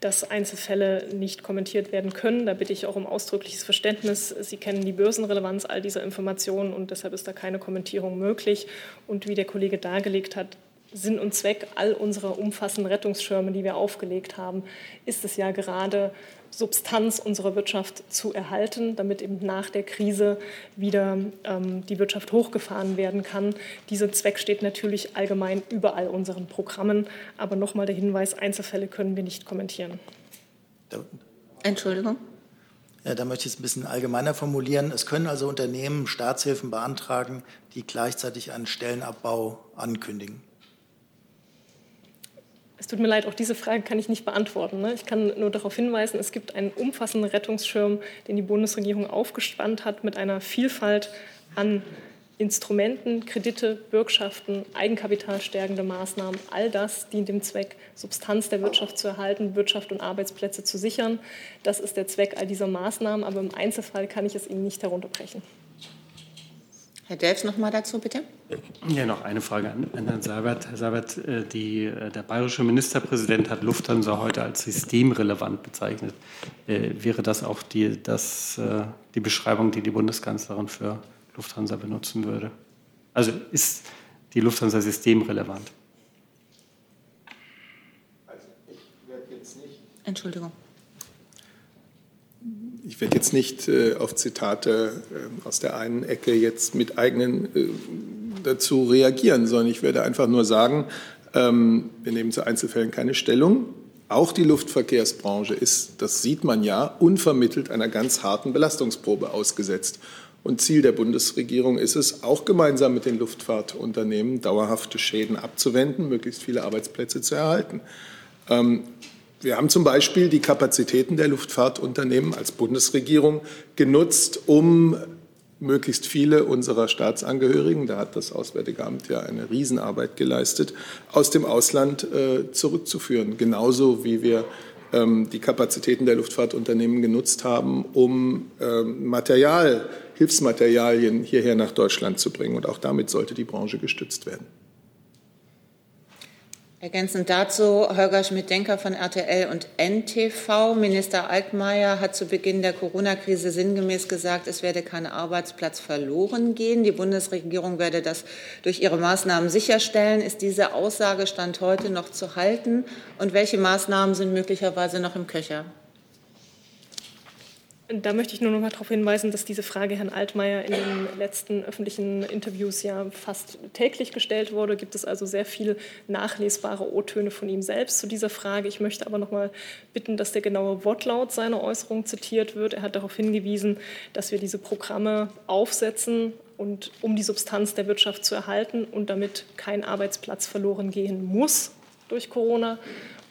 dass Einzelfälle nicht kommentiert werden können. Da bitte ich auch um ausdrückliches Verständnis. Sie kennen die Börsenrelevanz all dieser Informationen und deshalb ist da keine Kommentierung möglich. Und wie der Kollege dargelegt hat, Sinn und Zweck all unserer umfassenden Rettungsschirme, die wir aufgelegt haben, ist es ja gerade, Substanz unserer Wirtschaft zu erhalten, damit eben nach der Krise wieder ähm, die Wirtschaft hochgefahren werden kann. Dieser Zweck steht natürlich allgemein über all unseren Programmen. Aber nochmal der Hinweis, Einzelfälle können wir nicht kommentieren. Entschuldigung. Ja, da möchte ich es ein bisschen allgemeiner formulieren. Es können also Unternehmen Staatshilfen beantragen, die gleichzeitig einen Stellenabbau ankündigen. Es tut mir leid, auch diese Frage kann ich nicht beantworten. Ne? Ich kann nur darauf hinweisen, es gibt einen umfassenden Rettungsschirm, den die Bundesregierung aufgespannt hat mit einer Vielfalt an Instrumenten, Kredite, Bürgschaften, eigenkapitalstärkende Maßnahmen. All das dient dem Zweck, Substanz der Wirtschaft zu erhalten, Wirtschaft und Arbeitsplätze zu sichern. Das ist der Zweck all dieser Maßnahmen, aber im Einzelfall kann ich es Ihnen nicht herunterbrechen. Herr Delfs noch mal dazu, bitte. Ja, noch eine Frage an, an Herrn Seibert. Herr Seibert, äh, die, äh, der bayerische Ministerpräsident hat Lufthansa heute als systemrelevant bezeichnet. Äh, wäre das auch die, das, äh, die Beschreibung, die die Bundeskanzlerin für Lufthansa benutzen würde? Also ist die Lufthansa systemrelevant? Also ich werde jetzt nicht. Entschuldigung ich werde jetzt nicht äh, auf Zitate äh, aus der einen Ecke jetzt mit eigenen äh, dazu reagieren, sondern ich werde einfach nur sagen, ähm, wir nehmen zu Einzelfällen keine Stellung. Auch die Luftverkehrsbranche ist, das sieht man ja, unvermittelt einer ganz harten Belastungsprobe ausgesetzt. Und Ziel der Bundesregierung ist es, auch gemeinsam mit den Luftfahrtunternehmen dauerhafte Schäden abzuwenden, möglichst viele Arbeitsplätze zu erhalten. Ähm, wir haben zum Beispiel die Kapazitäten der Luftfahrtunternehmen als Bundesregierung genutzt, um möglichst viele unserer Staatsangehörigen, da hat das Auswärtige Amt ja eine Riesenarbeit geleistet, aus dem Ausland äh, zurückzuführen. Genauso wie wir ähm, die Kapazitäten der Luftfahrtunternehmen genutzt haben, um ähm, Material, Hilfsmaterialien hierher nach Deutschland zu bringen. Und auch damit sollte die Branche gestützt werden. Ergänzend dazu Holger Schmidt-Denker von RTL und NTV. Minister Altmaier hat zu Beginn der Corona-Krise sinngemäß gesagt, es werde kein Arbeitsplatz verloren gehen. Die Bundesregierung werde das durch ihre Maßnahmen sicherstellen. Ist diese Aussage Stand heute noch zu halten? Und welche Maßnahmen sind möglicherweise noch im Köcher? Da möchte ich nur noch mal darauf hinweisen, dass diese Frage Herrn Altmaier in den letzten öffentlichen Interviews ja fast täglich gestellt wurde. Gibt es also sehr viele nachlesbare O-Töne von ihm selbst zu dieser Frage. Ich möchte aber noch mal bitten, dass der genaue Wortlaut seiner Äußerung zitiert wird. Er hat darauf hingewiesen, dass wir diese Programme aufsetzen und um die Substanz der Wirtschaft zu erhalten und damit kein Arbeitsplatz verloren gehen muss durch Corona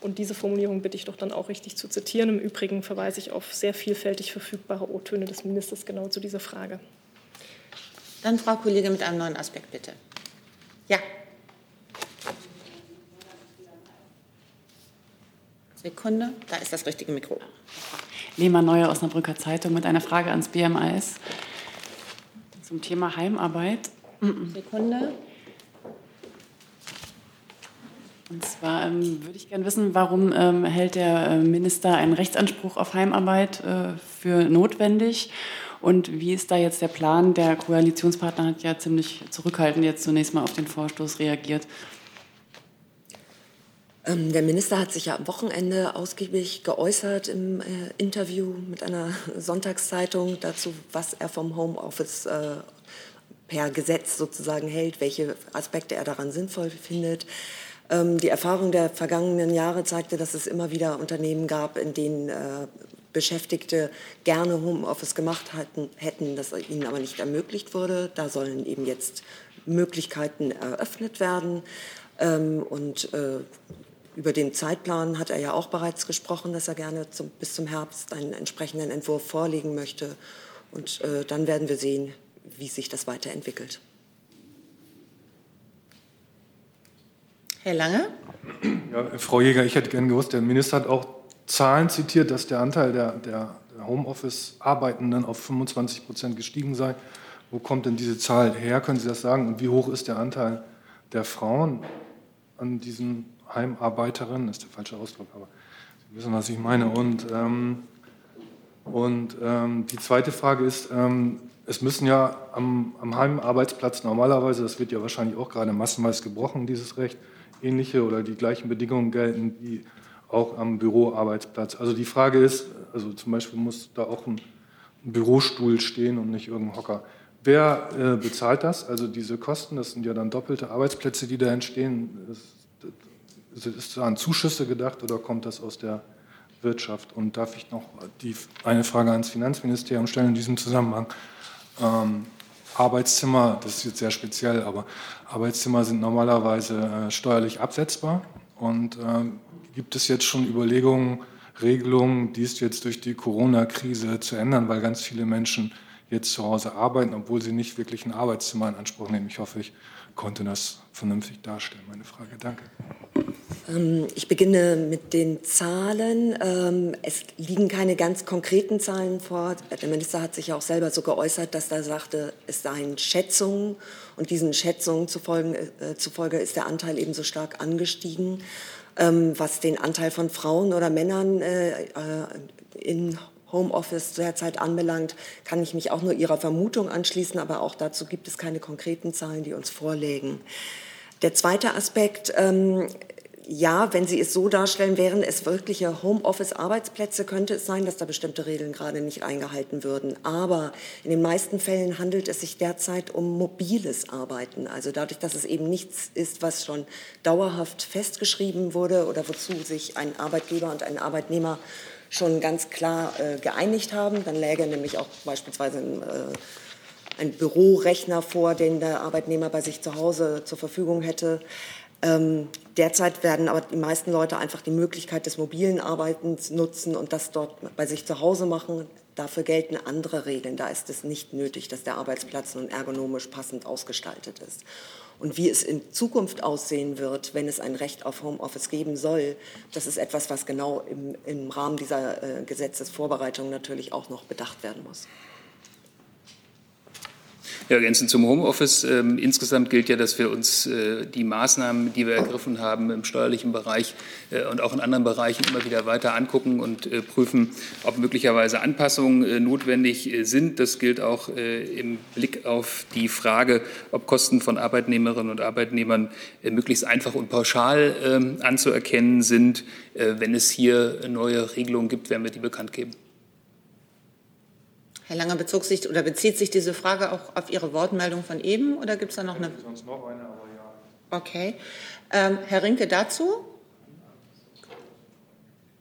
Und diese Formulierung bitte ich doch dann auch richtig zu zitieren. Im Übrigen verweise ich auf sehr vielfältig verfügbare O-Töne des Ministers genau zu dieser Frage. Dann Frau Kollegin mit einem neuen Aspekt, bitte. Ja. Sekunde, da ist das richtige Mikro. Lehmann Neue Osnabrücker Zeitung mit einer Frage ans BMAS zum Thema Heimarbeit. Sekunde. Und zwar ähm, würde ich gerne wissen, warum ähm, hält der äh, Minister einen Rechtsanspruch auf Heimarbeit äh, für notwendig? Und wie ist da jetzt der Plan? Der Koalitionspartner hat ja ziemlich zurückhaltend jetzt zunächst mal auf den Vorstoß reagiert. Ähm, der Minister hat sich ja am Wochenende ausgiebig geäußert im äh, Interview mit einer Sonntagszeitung dazu, was er vom Homeoffice äh, per Gesetz sozusagen hält, welche Aspekte er daran sinnvoll findet. Ähm, die Erfahrung der vergangenen Jahre zeigte, dass es immer wieder Unternehmen gab, in denen äh, Beschäftigte gerne Homeoffice gemacht hatten, hätten, das ihnen aber nicht ermöglicht wurde. Da sollen eben jetzt Möglichkeiten eröffnet werden. Ähm, und äh, über den Zeitplan hat er ja auch bereits gesprochen, dass er gerne zum, bis zum Herbst einen entsprechenden Entwurf vorlegen möchte. Und äh, dann werden wir sehen, wie sich das weiterentwickelt. Herr Lange? Ja, Frau Jäger, ich hätte gerne gewusst, der Minister hat auch Zahlen zitiert, dass der Anteil der, der, Homeoffice-Arbeitenden auf 25 Prozent gestiegen sei. Wo kommt denn diese Zahl her? Können Sie das sagen? Und wie hoch ist der Anteil der Frauen an diesen Heimarbeiterinnen? Das ist der falsche Ausdruck, aber Sie wissen, was ich meine. Und, ähm, und ähm, die zweite Frage ist, ähm, es müssen ja am, am Heimarbeitsplatz normalerweise, das wird ja wahrscheinlich auch gerade massenweise gebrochen, dieses Recht, ähnliche oder die gleichen Bedingungen gelten wie auch am Büroarbeitsplatz. Also die Frage ist, also zum Beispiel muss da auch ein, Bürostuhl stehen und nicht irgendein Hocker. Wer äh, bezahlt das? Also diese Kosten, das sind ja dann doppelte Arbeitsplätze, die da entstehen. Ist, ist da an Zuschüsse gedacht oder kommt das aus der Wirtschaft? Und darf ich noch die, eine Frage ans Finanzministerium stellen in diesem Zusammenhang? Ähm, Arbeitszimmer, das ist jetzt sehr speziell, aber Arbeitszimmer sind normalerweise äh, steuerlich absetzbar. Und äh, gibt es jetzt schon Überlegungen, Regelungen, dies jetzt durch die Corona-Krise zu ändern, weil ganz viele Menschen jetzt zu Hause arbeiten, obwohl sie nicht wirklich ein Arbeitszimmer in Anspruch nehmen? Ich hoffe, ich konnte das vernünftig darstellen, meine Frage. Danke. Ähm, ich beginne mit den Zahlen. Ähm, es liegen keine ganz konkreten Zahlen vor. Der Minister hat sich ja auch selber so geäußert, dass er sagte, es seien Schätzungen und diesen Schätzungen zufolge, äh, ist der Anteil ebenso stark angestiegen. Ähm, was den Anteil von Frauen oder Männern äh, äh, in Homeoffice derzeit anbelangt, kann ich mich auch nur Ihrer Vermutung anschließen, aber auch dazu gibt es keine konkreten Zahlen, die uns vorlegen. Der zweite Aspekt, ähm, ja, wenn Sie es so darstellen, wären es wirkliche Homeoffice-Arbeitsplätze, könnte es sein, dass da bestimmte Regeln gerade nicht eingehalten würden. Aber in den meisten Fällen handelt es sich derzeit um mobiles Arbeiten. Also dadurch, dass es eben nichts ist, was schon dauerhaft festgeschrieben wurde oder wozu sich ein Arbeitgeber und ein Arbeitnehmer schon ganz klar äh, geeinigt haben, dann läge nämlich auch beispielsweise ein, äh, ein Bürorechner vor, den der Arbeitnehmer bei sich zu Hause zur Verfügung hätte. Ähm, derzeit werden aber die meisten Leute einfach die Möglichkeit des mobilen Arbeitens nutzen und das dort bei sich zu Hause machen. Dafür gelten andere Regeln. Da ist es nicht nötig, dass der Arbeitsplatz nun ergonomisch passend ausgestaltet ist. Und wie es in Zukunft aussehen wird, wenn es ein Recht auf Homeoffice geben soll, das ist etwas, was genau im, im Rahmen dieser äh, Gesetzesvorbereitung natürlich auch noch bedacht werden muss. Ja, ergänzend zum Homeoffice. Ähm, insgesamt gilt ja, dass wir uns äh, die Maßnahmen, die wir ergriffen haben im steuerlichen Bereich äh, und auch in anderen Bereichen immer wieder weiter angucken und äh, prüfen, ob möglicherweise Anpassungen äh, notwendig äh, sind. Das gilt auch äh, im Blick auf die Frage, ob Kosten von Arbeitnehmerinnen und Arbeitnehmern möglichst einfach und pauschal ähm, anzuerkennen sind. wenn es hier neue Regelungen gibt, werden wir die bekannt geben. Herr Lange, bezog sich oder bezieht sich diese Frage auch auf Ihre Wortmeldung von eben oder gibt es da noch eine? Sonst noch eine, aber ja. Okay. Ähm, Herr Rinke dazu?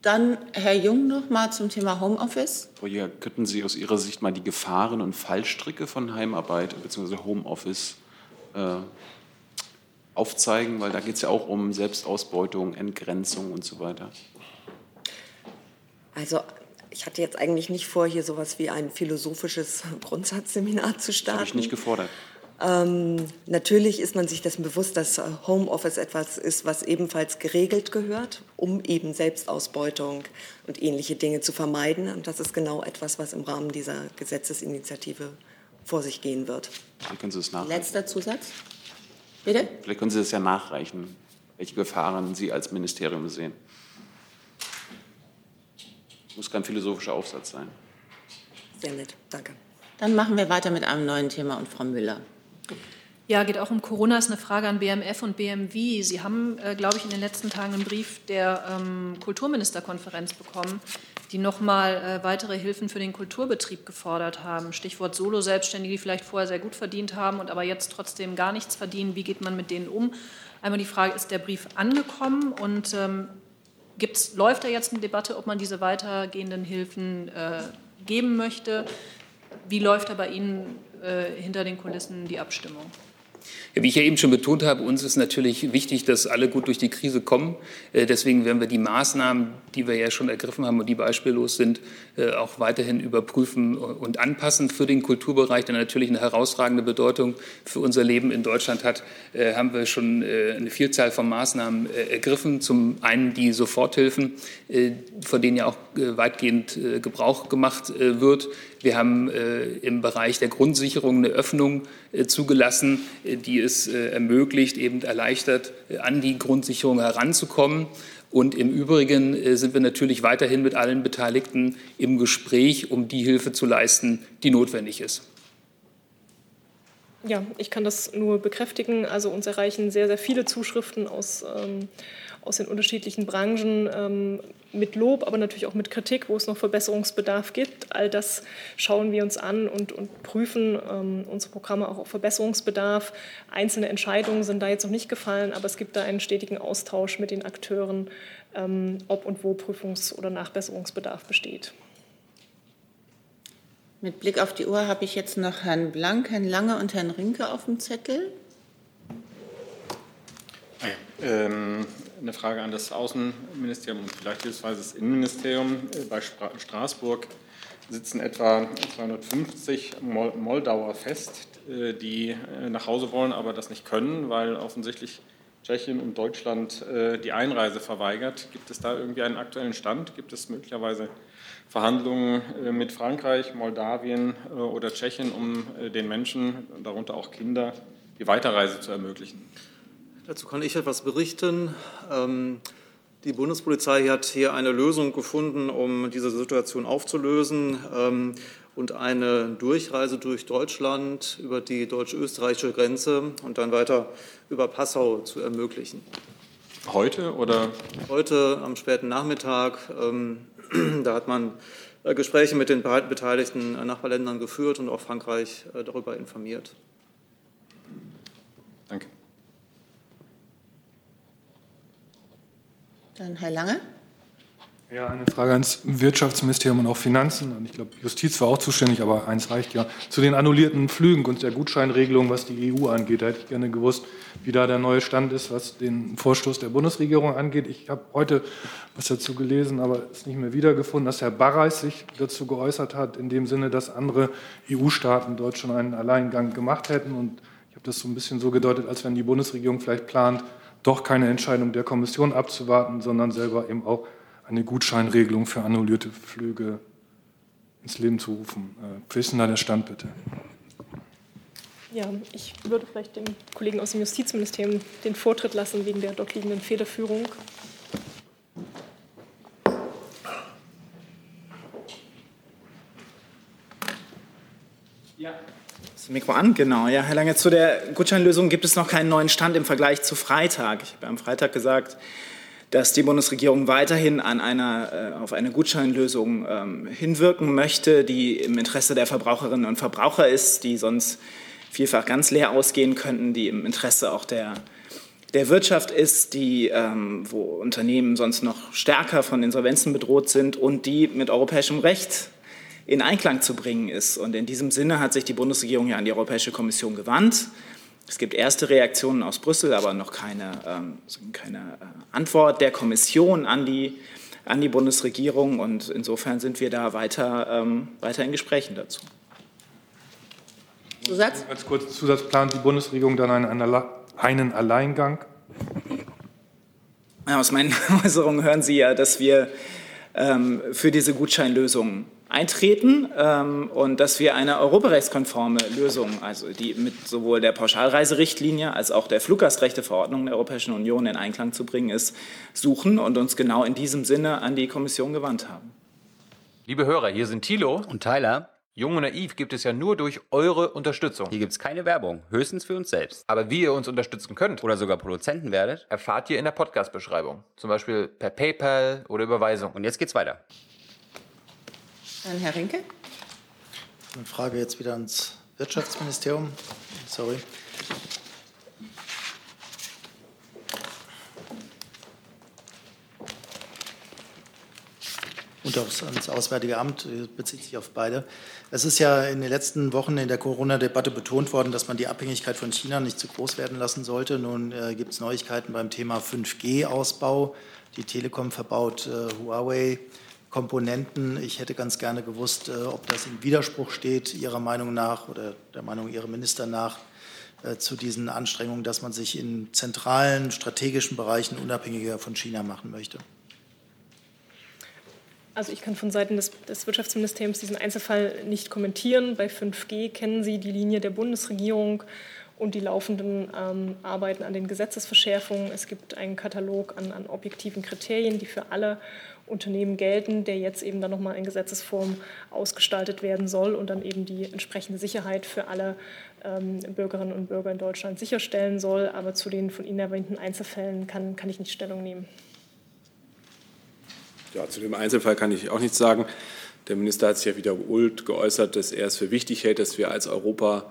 Dann Herr Jung noch mal zum Thema Homeoffice. Frau Jäger, könnten Sie aus Ihrer Sicht mal die Gefahren und Fallstricke von Heimarbeit bzw. Homeoffice äh, aufzeigen? Weil da geht es ja auch um Selbstausbeutung, Entgrenzung und so weiter. Also ich hatte jetzt eigentlich nicht vor, hier sowas wie ein philosophisches Grundsatzseminar zu starten. Habe ich nicht gefordert. Ähm, natürlich ist man sich dessen bewusst, dass Homeoffice etwas ist, was ebenfalls geregelt gehört, um eben Selbstausbeutung und ähnliche Dinge zu vermeiden. Und das ist genau etwas, was im Rahmen dieser Gesetzesinitiative vor sich gehen wird. Wie können Sie das nachreichen? Letzter Zusatz. Bitte? Vielleicht können Sie das ja nachreichen, welche Gefahren Sie als Ministerium sehen. Muss kein philosophischer Aufsatz sein. Sehr nett, danke. Dann machen wir weiter mit einem neuen Thema und Frau Müller. Ja, geht auch um Corona. Ist eine Frage an BMF und BMW. Sie haben, äh, glaube ich, in den letzten Tagen einen Brief der ähm, Kulturministerkonferenz bekommen, die nochmal äh, weitere Hilfen für den Kulturbetrieb gefordert haben. Stichwort Solo-Selbstständige, die vielleicht vorher sehr gut verdient haben und aber jetzt trotzdem gar nichts verdienen. Wie geht man mit denen um? Einmal die Frage, ist der Brief angekommen und ähm, gibt's, läuft da jetzt eine Debatte, ob man diese weitergehenden Hilfen äh, geben möchte? Wie läuft da bei Ihnen äh, hinter den Kulissen die Abstimmung? Wie ich ja eben schon betont habe, uns ist natürlich wichtig, dass alle gut durch die Krise kommen. Äh, deswegen werden wir die Maßnahmen, die wir ja schon ergriffen haben und die beispiellos sind, auch weiterhin überprüfen und anpassen. Für den Kulturbereich, der natürlich eine herausragende Bedeutung für unser Leben in Deutschland hat, äh, haben wir schon eine Vielzahl von Maßnahmen ergriffen. Zum einen die Soforthilfen, von denen ja auch weitgehend Gebrauch gemacht wird. Wir haben äh, im Bereich der Grundsicherung eine Öffnung äh, zugelassen, äh, die es äh, ermöglicht, eben erleichtert, äh, an die Grundsicherung heranzukommen. Und im Übrigen äh, sind wir natürlich weiterhin mit allen Beteiligten im Gespräch, um die Hilfe zu leisten, die notwendig ist. Ja, ich kann das nur bekräftigen. Also uns erreichen sehr, sehr viele Zuschriften aus, ähm, aus den unterschiedlichen Branchen ähm, mit Lob, aber natürlich auch mit Kritik, wo es noch Verbesserungsbedarf gibt. All das schauen wir uns an und, und prüfen ähm, unsere Programme auch auf Verbesserungsbedarf. Einzelne Entscheidungen sind da jetzt noch nicht gefallen, aber es gibt da einen stetigen Austausch mit den Akteuren, ähm, ob und wo Prüfungs- oder Nachbesserungsbedarf besteht. Mit Blick auf die Uhr habe ich jetzt noch Herrn Blank, Herrn Lange und Herrn Rinke auf dem Zettel. Ähm, eine Frage an das Außenministerium und vielleicht hilfsweise das Innenministerium. Äh, bei Straßburg sitzen etwa 250 Moldauer fest, äh, die äh, nach Hause wollen, aber das nicht können, weil offensichtlich Tschechien und Deutschland die Einreise verweigert. Gibt es da irgendwie einen aktuellen Stand? Gibt es möglicherweise Verhandlungen mit Frankreich, Moldawien oder Tschechien, um den Menschen, darunter auch Kinder, die Weiterreise zu ermöglichen? Dazu kann ich etwas berichten. Ähm, die Bundespolizei hat hier eine Lösung gefunden, um diese Situation aufzulösen ähm, und eine Durchreise durch Deutschland über die deutsch-österreichische Grenze und dann weiter über Passau zu ermöglichen. Heute oder? Heute am späten Nachmittag. Ähm, da hat man äh, Gespräche mit den beteiligten Nachbarländern geführt und auch Frankreich äh, darüber informiert. Danke. Dann Herr Lange. Ja, eine Frage ans Wirtschaftsministerium und auch Finanzen. Und ich glaube, Justiz war auch zuständig, aber eins reicht ja. Zu den annullierten Flügen und der Gutscheinregelung, was die EU angeht, da hätte ich gerne gewusst, wie da der neue Stand ist, was den Vorstoß der Bundesregierung angeht. Ich habe heute was dazu gelesen, aber es nicht mehr wiedergefunden, dass Herr Barreis sich dazu geäußert hat, in dem Sinne, dass andere EU-Staaten dort schon einen Alleingang gemacht hätten. Und ich habe das so ein bisschen so gedeutet, als wenn die Bundesregierung vielleicht plant, doch keine Entscheidung der Kommission abzuwarten, sondern selber eben auch eine Gutscheinregelung für annullierte Flüge ins Leben zu rufen. Äh, wie ist denn da der Stand bitte? Ja, ich würde vielleicht dem Kollegen aus dem Justizministerium den Vortritt lassen wegen der dort liegenden Federführung. Mikro an, genau. Ja, Herr Lange, zu der Gutscheinlösung gibt es noch keinen neuen Stand im Vergleich zu Freitag. Ich habe am Freitag gesagt, dass die Bundesregierung weiterhin an einer, äh, auf eine Gutscheinlösung ähm, hinwirken möchte, die im Interesse der Verbraucherinnen und Verbraucher ist, die sonst vielfach ganz leer ausgehen könnten, die im Interesse auch der, der Wirtschaft ist, die, ähm, wo Unternehmen sonst noch stärker von Insolvenzen bedroht sind und die mit europäischem Recht in Einklang zu bringen ist. Und in diesem Sinne hat sich die Bundesregierung ja an die Europäische Kommission gewandt, Es gibt erste Reaktionen aus Brüssel, aber noch keine, ähm, keine äh, Antwort der Kommission an die, an die Bundesregierung. Und insofern sind wir da weiter, ähm, weiter in Gesprächen dazu. Zusatz? Ganz kurz Zusatz. Plant die Bundesregierung dann einen, einen Alleingang? Ja, aus meinen Äußerungen hören Sie ja, dass wir ähm, für diese Gutscheinlösung eintreten ähm, und dass wir eine europarechtskonforme Lösung, also die mit sowohl der Pauschalreiserichtlinie als auch der Fluggastrechteverordnung der Europäischen Union in Einklang zu bringen ist, suchen und uns genau in diesem Sinne an die Kommission gewandt haben. Liebe Hörer, hier sind Thilo und Tyler. Jung und Naiv gibt es ja nur durch eure Unterstützung. Hier gibt es keine Werbung, höchstens für uns selbst. Aber wie ihr uns unterstützen könnt oder sogar Produzenten werdet, erfahrt ihr in der Podcast-Beschreibung. Zum Beispiel per PayPal oder Überweisung. Und jetzt geht's weiter. Dann Herr Rinke. Eine Frage jetzt wieder ans Wirtschaftsministerium. Sorry. und aufs, ans Auswärtige Amt, bezieht sich auf beide. Es ist ja in den letzten Wochen in der Corona-Debatte betont worden, dass man die Abhängigkeit von China nicht zu groß werden lassen sollte. Nun äh, gibt es Neuigkeiten beim Thema 5G-Ausbau. Die Telekom verbaut äh, Huawei-Komponenten. Ich hätte ganz gerne gewusst, äh, ob das im Widerspruch steht, Ihrer Meinung nach oder der Meinung Ihrer Minister nach, äh, zu diesen Anstrengungen, dass man sich in zentralen strategischen Bereichen unabhängiger von China machen möchte. Also ich kann von Seiten des, des, Wirtschaftsministeriums diesen Einzelfall nicht kommentieren. Bei 5G kennen Sie die Linie der Bundesregierung und die laufenden ähm, Arbeiten an den Gesetzesverschärfungen. Es gibt einen Katalog an, an, objektiven Kriterien, die für alle Unternehmen gelten, der jetzt eben dann nochmal in Gesetzesform ausgestaltet werden soll und dann eben die entsprechende Sicherheit für alle ähm, Bürgerinnen und Bürger in Deutschland sicherstellen soll. Aber zu den von Ihnen erwähnten Einzelfällen kann, kann ich nicht Stellung nehmen. Ja, zu dem Einzelfall kann ich auch nichts sagen. Der Minister hat sich ja wiederholt geäußert, dass er es für wichtig hält, dass wir als Europa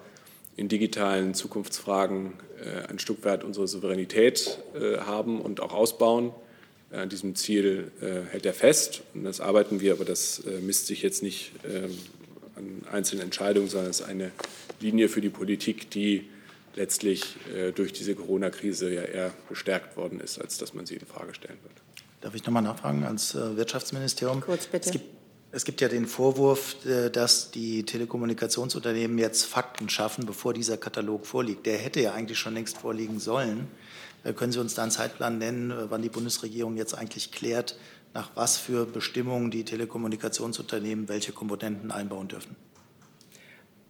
in digitalen Zukunftsfragen äh, ein Stück weit unsere Souveränität äh, haben und auch ausbauen. Äh, an diesem Ziel äh, hält er fest und das arbeiten wir, aber das äh, misst sich jetzt nicht ähm, an einzelnen Entscheidungen, sondern es ist eine Linie für die Politik, die letztlich äh, durch diese Corona-Krise ja eher bestärkt worden ist, als dass man sie in Frage stellen wird. Darf ich nochmal nachfragen ans äh, Wirtschaftsministerium? Kurz bitte. Es gibt, es gibt ja den Vorwurf, dass die Telekommunikationsunternehmen jetzt Fakten schaffen, bevor dieser Katalog vorliegt. Der hätte ja eigentlich schon längst vorliegen sollen. Äh, können Sie uns da einen Zeitplan nennen, wann die Bundesregierung jetzt eigentlich klärt, nach was für Bestimmungen die Telekommunikationsunternehmen welche Komponenten einbauen dürfen?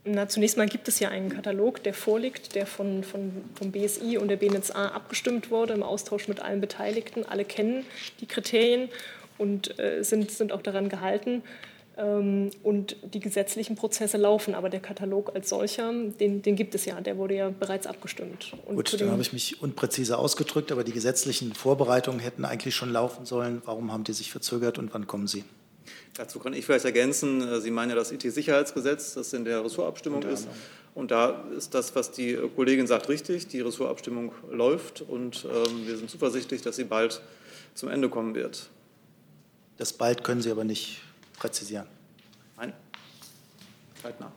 Na, zunächst mal gibt es ja einen Katalog, der vorliegt, der von, von, vom BSI und der BNetzA abgestimmt wurde im Austausch mit allen Beteiligten. Alle kennen die Kriterien und äh, sind, sind auch daran gehalten. Ähm, und die gesetzlichen Prozesse laufen, aber der Katalog als solcher, den, den gibt es ja, der wurde ja bereits abgestimmt. Und Gut, dann habe ich mich unpräzise ausgedrückt, aber die gesetzlichen Vorbereitungen hätten eigentlich schon laufen sollen. Warum haben die sich verzögert und wann kommen sie? Dazu kann ich vielleicht ergänzen, äh, Sie meinen ja das IT-Sicherheitsgesetz, das in der Ressortabstimmung ist. Und da ist das, was die Kollegin sagt, richtig. Die Ressortabstimmung läuft und ähm, wir sind zuversichtlich, dass sie bald zum Ende kommen wird. Das bald können Sie aber nicht präzisieren. Nein, zeitnah.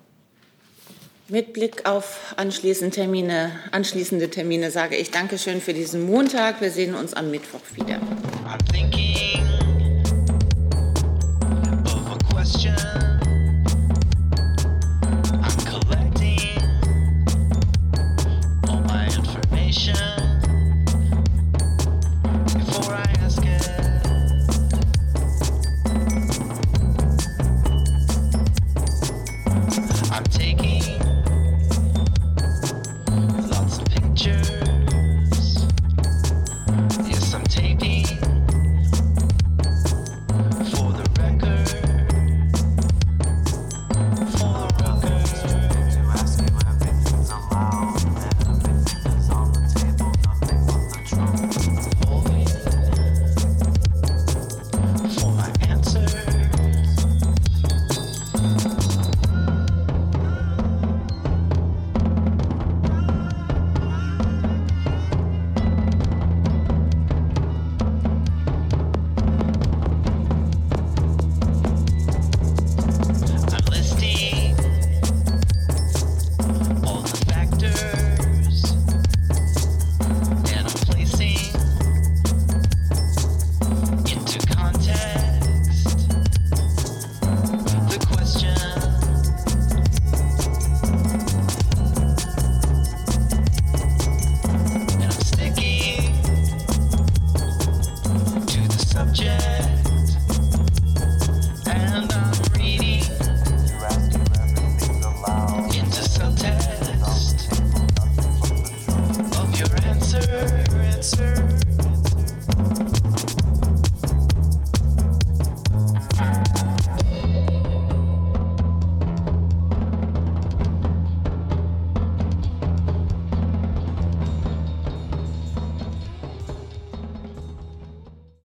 Mit Blick auf anschließende Termine, anschließende Termine sage ich Dankeschön für diesen Montag. Wir sehen uns am Mittwoch wieder. I'm thinking